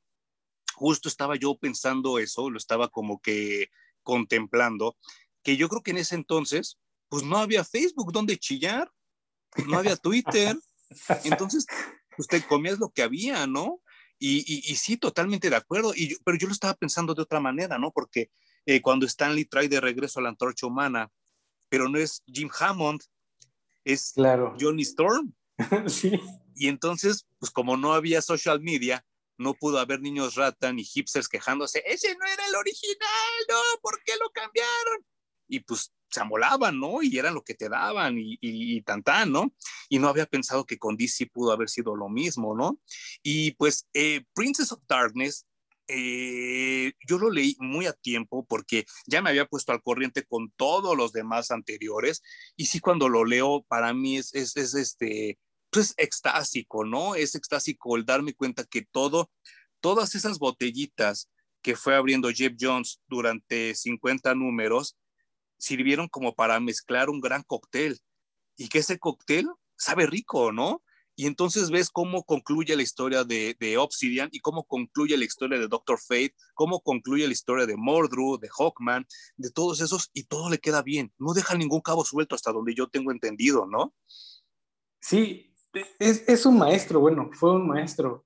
justo estaba yo pensando eso, lo estaba como que contemplando, que yo creo que en ese entonces, pues no había Facebook donde chillar, no había Twitter, entonces, usted comías lo que había, ¿no? Y, y, sí, totalmente de acuerdo, y pero yo lo estaba pensando de otra manera, ¿no? Porque eh, cuando Stanley trae de regreso a la antorcha humana, pero no es Jim Hammond, es claro. Johnny Storm. sí. Y entonces, pues como no había social media, no pudo haber niños rata ni hipsters quejándose, ese no era el original, no, ¿por qué lo cambiaron? Y pues se amolaban, ¿no? Y eran lo que te daban y, y, tan, tan, ¿no? Y no había pensado que con DC pudo haber sido lo mismo, ¿no? Y pues eh, Princess of Darkness, eh, yo lo leí muy a tiempo porque ya me había puesto al corriente con todos los demás anteriores y sí cuando lo leo para mí es, es, es este, pues extásico, ¿no? Es extásico el darme cuenta que todo, todas esas botellitas que fue abriendo Jeff Jones durante 50 números sirvieron como para mezclar un gran cóctel y que ese cóctel sabe rico, ¿no? Y entonces ves cómo concluye la historia de, de, Obsidian y cómo concluye la historia de Doctor Fate, cómo concluye la historia de Mordru, de Hawkman, de todos esos, y todo le queda bien. No deja ningún cabo suelto hasta donde yo tengo entendido, ¿no? Sí, es, es, un maestro, bueno, fue un maestro.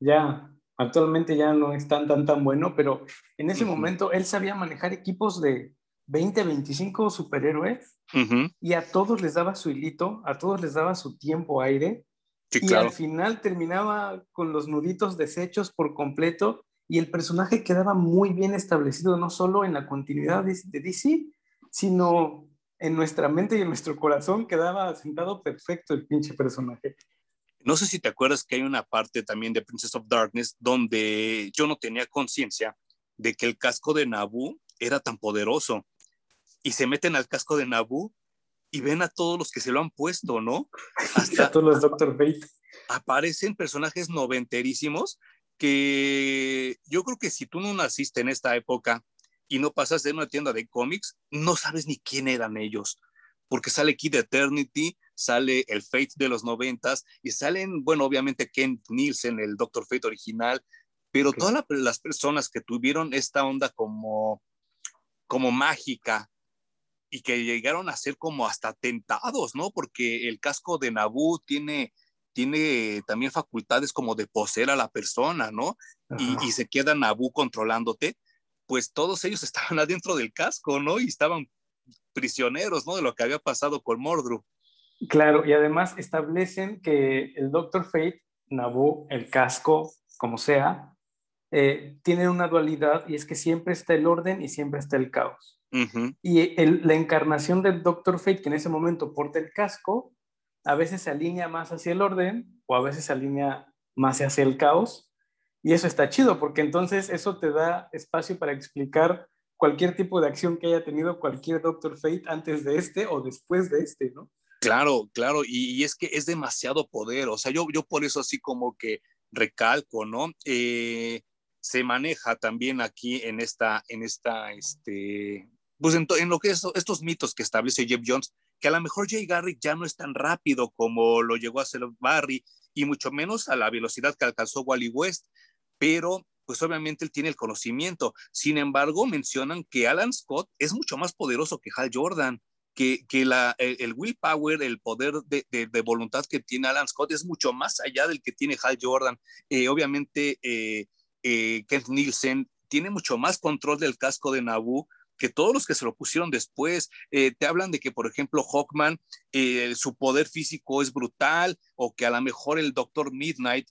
Ya, actualmente ya no es tan, tan, tan bueno, pero en ese momento él sabía manejar equipos de 20, 25 superhéroes y a todos les daba su hilito, a todos les daba su tiempo aire. y al final terminaba con los nuditos deshechos por completo y el personaje quedaba muy bien establecido, no solo en la continuidad de, de DC, sino en nuestra mente y en nuestro corazón quedaba sentado perfecto el pinche personaje. No sé si te acuerdas que hay una parte también de Princess of Darkness donde yo no tenía conciencia de que el casco de Nabu era tan poderoso. Y se meten al casco de Nabu y ven a todos los que se lo han puesto, ¿no? Hasta todos los Doctor Fate. Aparecen personajes noventerísimos que yo creo que si tú no naciste en esta época y no pasas de una tienda de cómics, no sabes ni quién eran ellos, porque sale Kid Eternity, sale el Fate de los noventas y salen, bueno, obviamente Ken Nielsen, el Doctor Fate original, pero todas las personas que tuvieron esta onda como, como mágica y que llegaron a ser como hasta tentados, ¿no? Porque el casco de Naboo tiene tiene también facultades como de poseer a la persona, ¿no? Y, y, se queda Naboo controlándote pues todos ellos estaban adentro del casco, ¿no? Y estaban prisioneros, ¿no? De lo que había pasado con Mordru. Claro, y además establecen que el Doctor Fate, Nabu, el casco, como sea, eh, tienen una dualidad y es que siempre está el orden y siempre está el caos. Y la encarnación del Doctor Fate, que en ese momento porta el casco, a veces se alinea más hacia el orden o a veces se alinea más hacia el caos. Y eso está chido, porque entonces eso te da espacio para explicar cualquier tipo de acción que haya tenido cualquier Doctor Fate antes de este o después de este, ¿no? Claro, claro, y, es que es demasiado poder, o sea, yo, yo por eso así como que recalco, ¿no? Eh, se maneja también aquí en esta, en esta, este, pues en, lo que es estos mitos que establece Jeff Jones, que a lo mejor Jay Garrick ya no es tan rápido como lo llegó a ser Barry, y mucho menos a la velocidad que alcanzó Wally West, pero pues obviamente él tiene el conocimiento. Sin embargo, mencionan que Alan Scott es mucho más poderoso que Hal Jordan que, que la, el, willpower, el poder de, de, voluntad que tiene Alan Scott es mucho más allá del que tiene Hal Jordan. Eh, obviamente, eh, eh, Kent Nielsen tiene mucho más control del casco de Naboo que todos los que se lo pusieron después. te hablan de que, por ejemplo, Hawkman, su poder físico es brutal, o que a lo mejor el Doctor Midnight,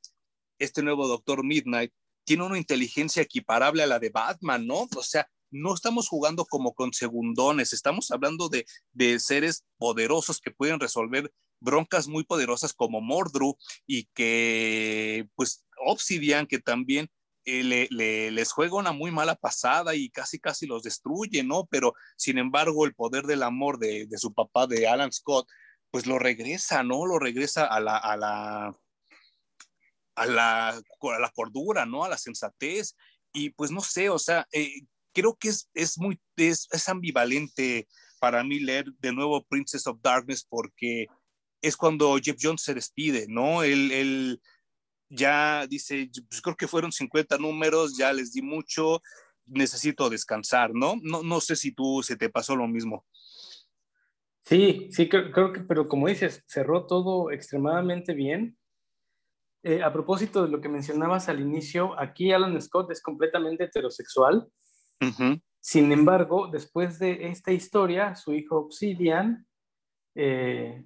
este nuevo Doctor Midnight, tiene una inteligencia equiparable a la de Batman, ¿no? O sea, no estamos jugando como con segundones, estamos hablando de, seres poderosos que pueden resolver broncas muy poderosas como Mordru y que pues Obsidian que también eh, le, les juega una muy mala pasada y casi casi los destruye, ¿no? Pero sin embargo el poder del amor de, su papá, de Alan Scott, pues lo regresa, ¿no? Lo regresa a la, a la, a la, a la cordura, ¿no? A la sensatez. Y pues no sé, o sea, eh, creo que es, es muy, es, es, ambivalente para mí leer de nuevo Princess of Darkness porque es cuando Jeff Jones se despide, ¿no? Él, él ya dice, pues creo que fueron 50 números, ya les di mucho, necesito descansar, ¿no? No, no sé si tú se te pasó lo mismo. Sí, sí, creo, creo que, pero como dices, cerró todo extremadamente bien. Eh, a propósito de lo que mencionabas al inicio, aquí Alan Scott es completamente heterosexual. Sin embargo, después de esta historia, su hijo Obsidian, eh,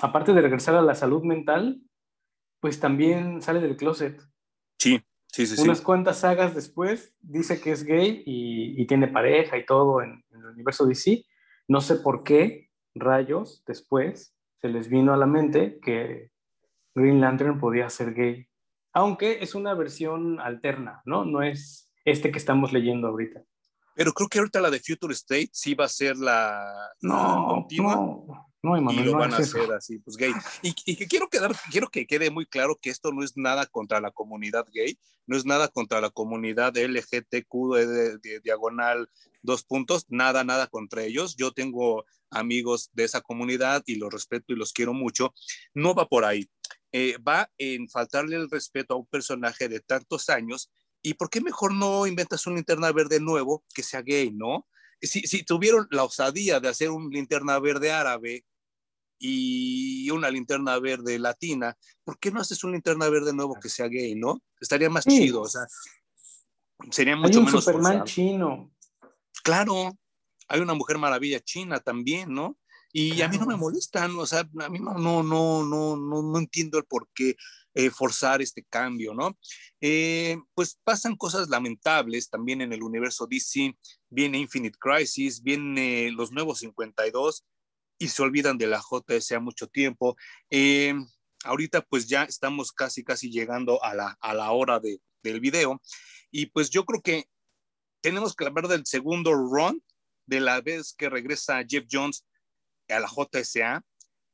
aparte de regresar a la salud mental, pues también sale del closet. Sí, sí, sí. Unas cuantas sagas después dice que es gay y, tiene pareja y todo en, en, el universo DC. No sé por qué rayos después se les vino a la mente que Green Lantern podía ser gay. Aunque es una versión alterna, ¿no? No es este que estamos leyendo ahorita. Pero creo que ahorita la de Future State sí va a ser la, no, continua. No, no, y lo van a hacer así, pues gay. Y, que quiero, quedar, quiero que quede muy claro que esto no es nada contra la comunidad gay, no es nada contra la comunidad LGTQ de, diagonal dos puntos, nada, nada contra ellos. Yo tengo amigos de esa comunidad y los respeto y los quiero mucho. No va por ahí. Eh, va en faltarle el respeto a un personaje de tantos años ¿Y por qué mejor no inventas un linterna verde nuevo que sea gay, no? Si, si tuvieron la osadía de hacer un linterna verde árabe y una linterna verde latina, ¿por qué no haces un linterna verde nuevo que sea gay, no? Estaría más chido, o sea, sería mucho hay un menos Superman chino. Claro, hay una Mujer Maravilla china también, ¿no? Y a mí no me molestan, o sea, a mí no, no, no, no, no, no entiendo el por qué eh, forzar este cambio, ¿no? Eh, pues pasan cosas lamentables también en el universo DC, viene Infinite Crisis, viene los nuevos 52 y se olvidan de la JSA mucho tiempo. Eh, ahorita pues ya estamos casi, casi llegando a la, a la hora de, del video y pues yo creo que tenemos que hablar del segundo run de la vez que regresa Jeff Jones a la JSA,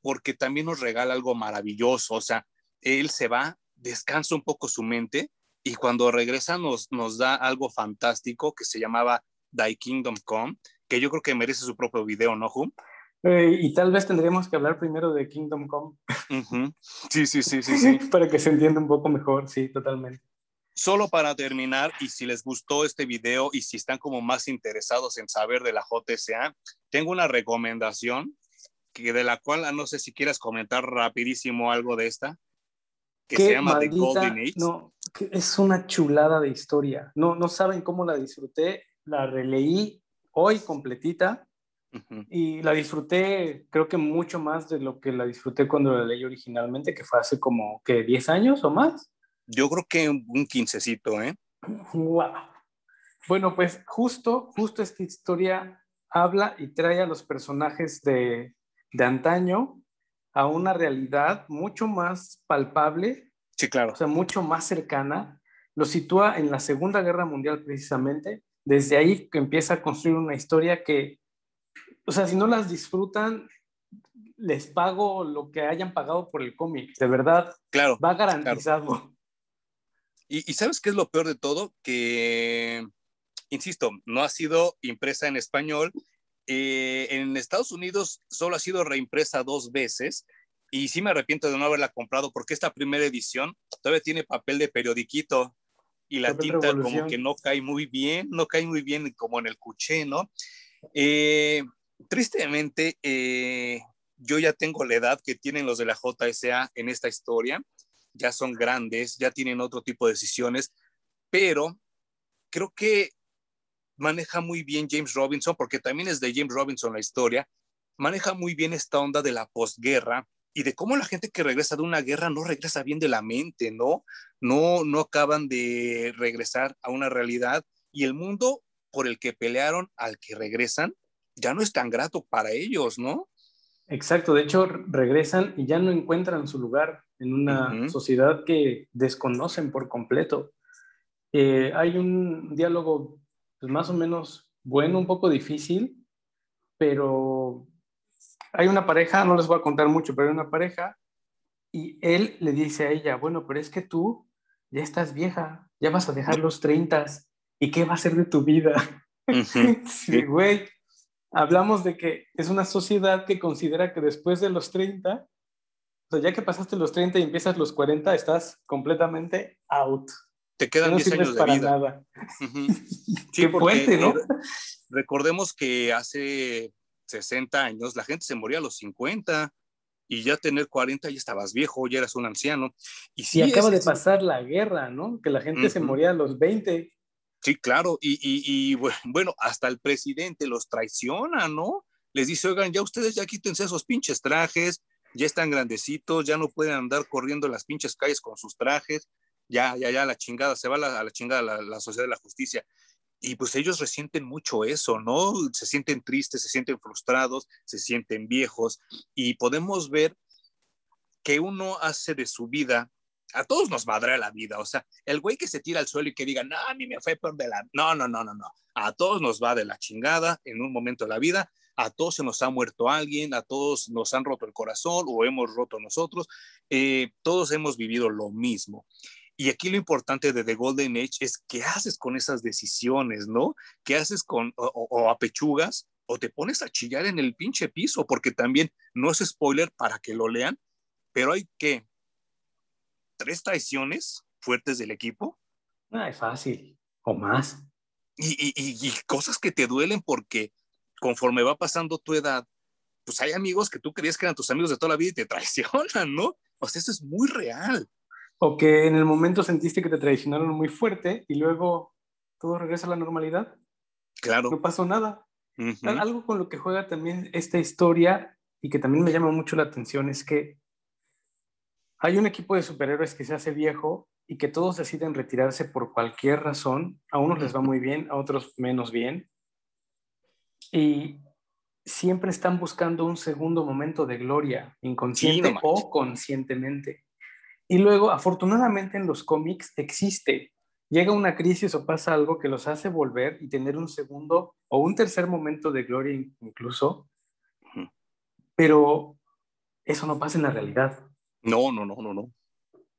porque también nos regala algo maravilloso, o sea, él se va, descansa un poco su mente y cuando regresa nos, nos da algo fantástico que se llamaba Thy Kingdom Come, que yo creo que merece su propio video, ¿no, Hum? Eh, y tal vez tendríamos que hablar primero de Kingdom Come. Sí, sí, sí, sí, sí. para que se entienda un poco mejor, sí, totalmente. Solo para terminar, y si les gustó este video y si están como más interesados en saber de la JSA, tengo una recomendación que de la cual no sé si quieras comentar rapidísimo algo de esta que se llama The Golden Age. No, es una chulada de historia. No, no saben cómo la disfruté. La releí hoy completita y la disfruté, creo que mucho más de lo que la disfruté cuando la leí originalmente, que fue hace como que 10 años o más. Yo creo que un quincecito, ¿eh? Wow. Bueno, pues justo, justo esta historia habla y trae a los personajes de, de antaño a una realidad mucho más palpable. Sí, claro. O sea, mucho más cercana. Lo sitúa en la Segunda Guerra Mundial precisamente. Desde ahí que empieza a construir una historia que, o sea, si no las disfrutan, les pago lo que hayan pagado por el cómic. De verdad, claro, va garantizado. Y, y, ¿sabes qué es lo peor de todo? Que, insisto, no ha sido impresa en español. Eh, en Estados Unidos solo ha sido reimpresa dos veces y sí me arrepiento de no haberla comprado porque esta primera edición todavía tiene papel de periodiquito y la papel tinta como que no cae muy bien, no cae muy bien como en el cuché, ¿no? Eh, tristemente, eh, yo ya tengo la edad que tienen los de la JSA en esta historia, ya son grandes, ya tienen otro tipo de decisiones, pero creo que maneja muy bien James Robinson, porque también es de James Robinson la historia, maneja muy bien esta onda de la posguerra y de cómo la gente que regresa de una guerra no regresa bien de la mente, ¿no? No, no acaban de regresar a una realidad y el mundo por el que pelearon al que regresan ya no es tan grato para ellos, ¿no? Exacto, de hecho regresan y ya no encuentran su lugar en una sociedad que desconocen por completo. Eh, hay un diálogo pues, más o menos bueno, un poco difícil, pero hay una pareja, no les voy a contar mucho, pero hay una pareja y él le dice a ella, bueno, pero es que tú ya estás vieja, ya vas a dejar los 30 y qué va a ser de tu vida. sí, güey, hablamos de que es una sociedad que considera que después de los 30, o sea, ya que pasaste los 30 y empiezas los 40, estás completamente out. Te quedan 10 años de vida. Nada. Sí, Qué fuerte, ¿no? Recordemos que hace 60 años la gente se moría a los 50 y ya tener 40 ya estabas viejo, ya eras un anciano. Y, sí, acaba de pasar la guerra, ¿no? Que la gente se moría a los 20. Sí, claro, y, bueno, hasta el presidente los traiciona, ¿no? Les dice, oigan, ya ustedes ya quítense esos pinches trajes, ya están grandecitos, ya no pueden andar corriendo en las pinches calles con sus trajes, ya, ya, ya, la chingada, se va a la, chingada la, la, sociedad de la justicia. Y pues ellos resienten mucho eso, ¿no? Se sienten tristes, se sienten frustrados, se sienten viejos, y podemos ver que uno hace de su vida a todos nos madre la vida. O sea, el güey que se tira al suelo y que diga, no, a mí me fue por de la. No, no, no, no, no. A todos nos va de la chingada en un momento de la vida. A todos se nos ha muerto alguien, a todos nos han roto el corazón o hemos roto nosotros. Eh, todos hemos vivido lo mismo. Y aquí lo importante de The Golden Age es qué haces con esas decisiones, ¿no? ¿Qué haces con, o, o apechugas, o te pones a chillar en el pinche piso, porque también no es spoiler para que lo lean, pero hay que tres traiciones fuertes del equipo. No, es fácil, o más. Y, y, cosas que te duelen porque conforme va pasando tu edad, pues hay amigos que tú creías que eran tus amigos de toda la vida y te traicionan, ¿no? O sea, eso es muy real. O que en el momento sentiste que te traicionaron muy fuerte y luego todo regresa a la normalidad. Claro. No pasó nada. Algo con lo que juega también esta historia y que también me llama mucho la atención es que hay un equipo de superhéroes que se hace viejo y que todos deciden retirarse por cualquier razón. A unos les va muy bien, a otros menos bien. Y siempre están buscando un segundo momento de gloria, inconsciente o conscientemente. Y luego, afortunadamente en los cómics existe. Llega una crisis o pasa algo que los hace volver y tener un segundo o un tercer momento de gloria incluso. Pero eso no pasa en la realidad. No, no, no, no, no.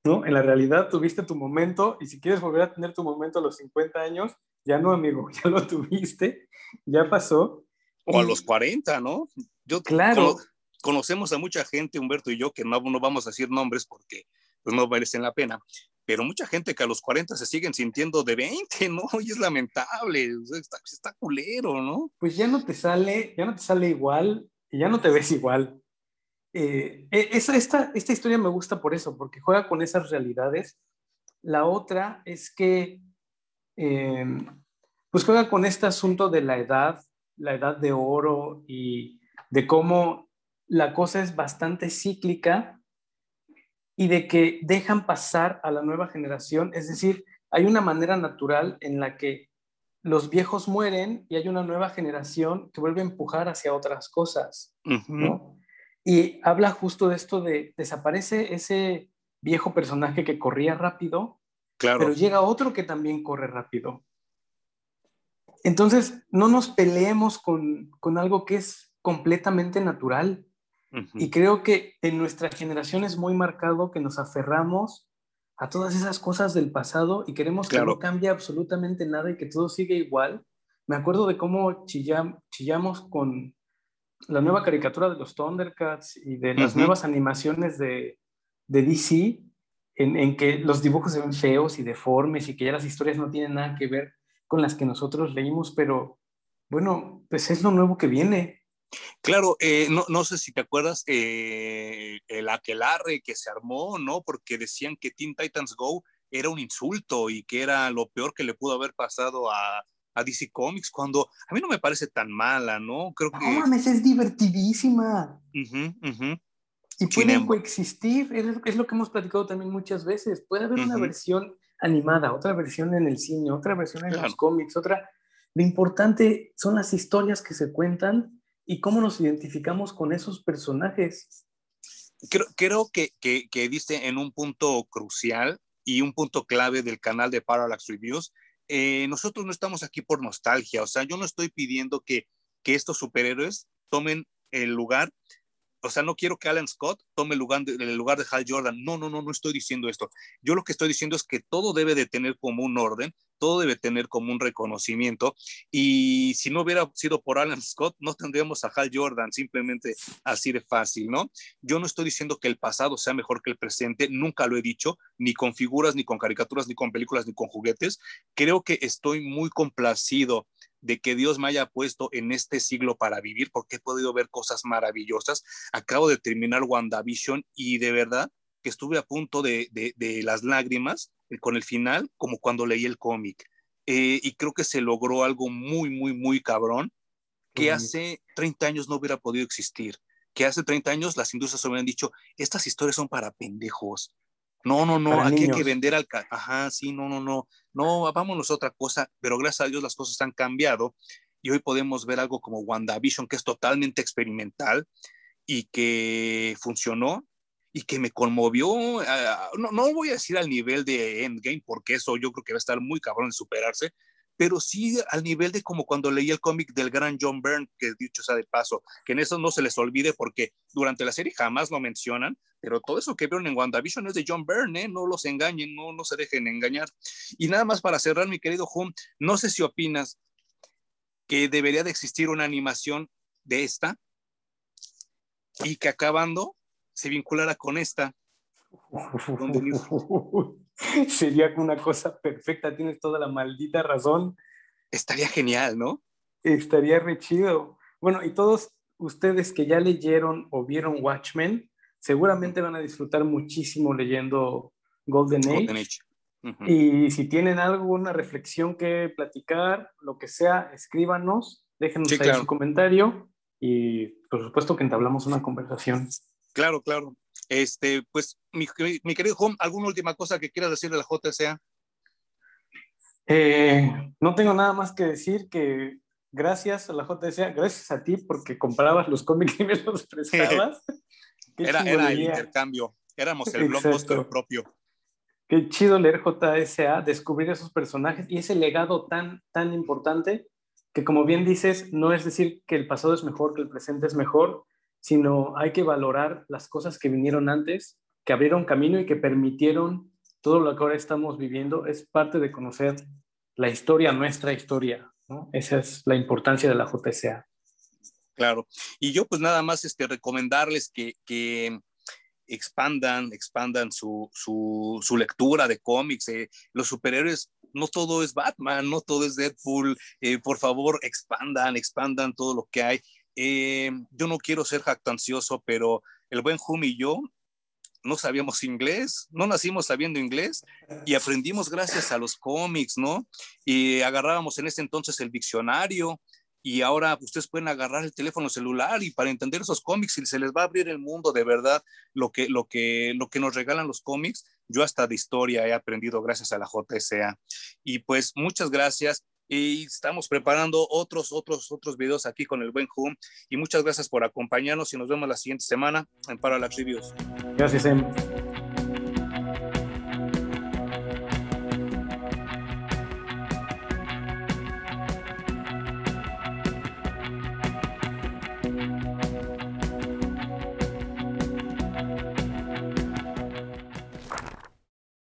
¿No? En la realidad tuviste tu momento y si quieres volver a tener tu momento a los 50 años, ya no, amigo, ya lo tuviste, ya pasó. O a los 40, ¿no? Yo, claro. conocemos a mucha gente, Humberto y yo, que no, no vamos a decir nombres porque pues, no merecen la pena, pero mucha gente que a los 40 se siguen sintiendo de 20, ¿no? Y es lamentable, está, está culero, ¿no? Pues ya no te sale, ya no te sale igual y ya no te ves igual. Eh, e, esta, esta historia me gusta por eso, porque juega con esas realidades. La otra es que, em, pues juega con este asunto de la edad, la edad de oro y de cómo la cosa es bastante cíclica y de que dejan pasar a la nueva generación, es decir, hay una manera natural en la que los viejos mueren y hay una nueva generación que vuelve a empujar hacia otras cosas, Y habla justo de esto de desaparece ese viejo personaje que corría rápido, claro. pero llega otro que también corre rápido. Entonces, no nos peleemos con, con algo que es completamente natural. Y creo que en nuestra generación es muy marcado que nos aferramos a todas esas cosas del pasado y queremos que no cambie absolutamente nada y que todo siga igual. Me acuerdo de cómo chillamos con la nueva caricatura de los Thundercats y de las nuevas animaciones de, de DC, en, en, que los dibujos se ven feos y deformes y que ya las historias no tienen nada que ver con las que nosotros leímos, pero bueno, pues es lo nuevo que viene. Claro, eh, no, no, sé si te acuerdas eh, el aquelarre que se armó, ¿no? Porque decían que Teen Titans Go era un insulto y que era lo peor que le pudo haber pasado a, a DC Comics, cuando a mí no me parece tan mala, ¿no? Creo que... No mames, es divertidísima. Y pueden coexistir, es, es, lo que hemos platicado también muchas veces. Puede haber una versión animada, otra versión en el cine, otra versión en los cómics, otra... Lo importante son las historias que se cuentan y cómo nos identificamos con esos personajes. Creo, creo que, que, que diste en un punto crucial y un punto clave del canal de Parallax Reviews. Eh, nosotros no estamos aquí por nostalgia, o sea, yo no estoy pidiendo que, que estos superhéroes tomen el lugar o sea, no quiero que Alan Scott tome el lugar, de, el lugar de Hal Jordan. No, no, no, no estoy diciendo esto. Yo lo que estoy diciendo es que todo debe de tener como un orden, todo debe tener como un reconocimiento. Y si no hubiera sido por Alan Scott, no tendríamos a Hal Jordan, simplemente así de fácil, ¿no? Yo no estoy diciendo que el pasado sea mejor que el presente, nunca lo he dicho, ni con figuras, ni con caricaturas, ni con películas, ni con juguetes. Creo que estoy muy complacido de que Dios me haya puesto en este siglo para vivir, porque he podido ver cosas maravillosas. Acabo de terminar WandaVision y de verdad que estuve a punto de, las lágrimas con el final, como cuando leí el cómic. Eh, y creo que se logró algo muy, muy, muy cabrón, que hace 30 años no hubiera podido existir. Que hace 30 años las industrias hubieran dicho, estas historias son para pendejos. No, no, no, aquí hay que vender al... Ajá, sí, no, no, no. No, vámonos a otra cosa, pero gracias a Dios las cosas han cambiado y hoy podemos ver algo como WandaVision, que es totalmente experimental y que funcionó y que me conmovió. Ah, no, no voy a decir al nivel de Endgame, porque eso yo creo que va a estar muy cabrón de superarse, pero sí al nivel de como cuando leí el cómic del gran John Byrne, que dicho sea de paso, que en eso no se les olvide porque durante la serie jamás lo mencionan, pero todo eso que vieron en WandaVision es de John Byrne, ¿eh? no los engañen, no, no se dejen engañar. Y nada más para cerrar, mi querido Hum, no sé si opinas que debería de existir una animación de esta y que acabando se vinculara con esta. Sería una cosa perfecta, tienes toda la maldita razón. Estaría genial, ¿no? Estaría re chido. Bueno, y todos ustedes que ya leyeron o vieron Watchmen, seguramente van a disfrutar muchísimo leyendo Golden Age. Y si tienen alguna reflexión que platicar, lo que sea, escríbanos, déjenos ahí su comentario y por supuesto que entablamos una conversación. Claro, claro. Este, pues, mi, querido Home, ¿alguna última cosa que quieras decir de la JSA? Eh, no tengo nada más que decir que gracias a la JSA, gracias a ti porque comprabas los cómics y me los prestabas. era, era el intercambio, éramos el blockbuster propio. Qué chido leer JSA, descubrir esos personajes y ese legado tan, tan importante que como bien dices, no es decir que el pasado es mejor, que el presente es mejor, sino hay que valorar las cosas que vinieron antes, que abrieron camino y que permitieron todo lo que ahora estamos viviendo. Es parte de conocer la historia, nuestra historia. Esa es la importancia de la JSA. Claro. Y yo pues nada más este, recomendarles que, que expandan, expandan su, su, su lectura de cómics. Eh, los superhéroes, no todo es Batman, no todo es Deadpool. Eh, por favor, expandan, expandan todo lo que hay. Eh, yo no quiero ser jactancioso, pero el buen Hum y yo no sabíamos inglés, no nacimos sabiendo inglés y aprendimos gracias a los cómics, ¿no? Y agarrábamos en ese entonces el diccionario y ahora ustedes pueden agarrar el teléfono celular y para entender esos cómics y se les va a abrir el mundo de verdad lo que, lo que, lo que nos regalan los cómics. Yo hasta de historia he aprendido gracias a la JSA. Y pues muchas gracias y estamos preparando otros, otros, otros videos aquí con el buen Hum. Y muchas gracias por acompañarnos y nos vemos la siguiente semana en Parallax Reviews. Gracias, em.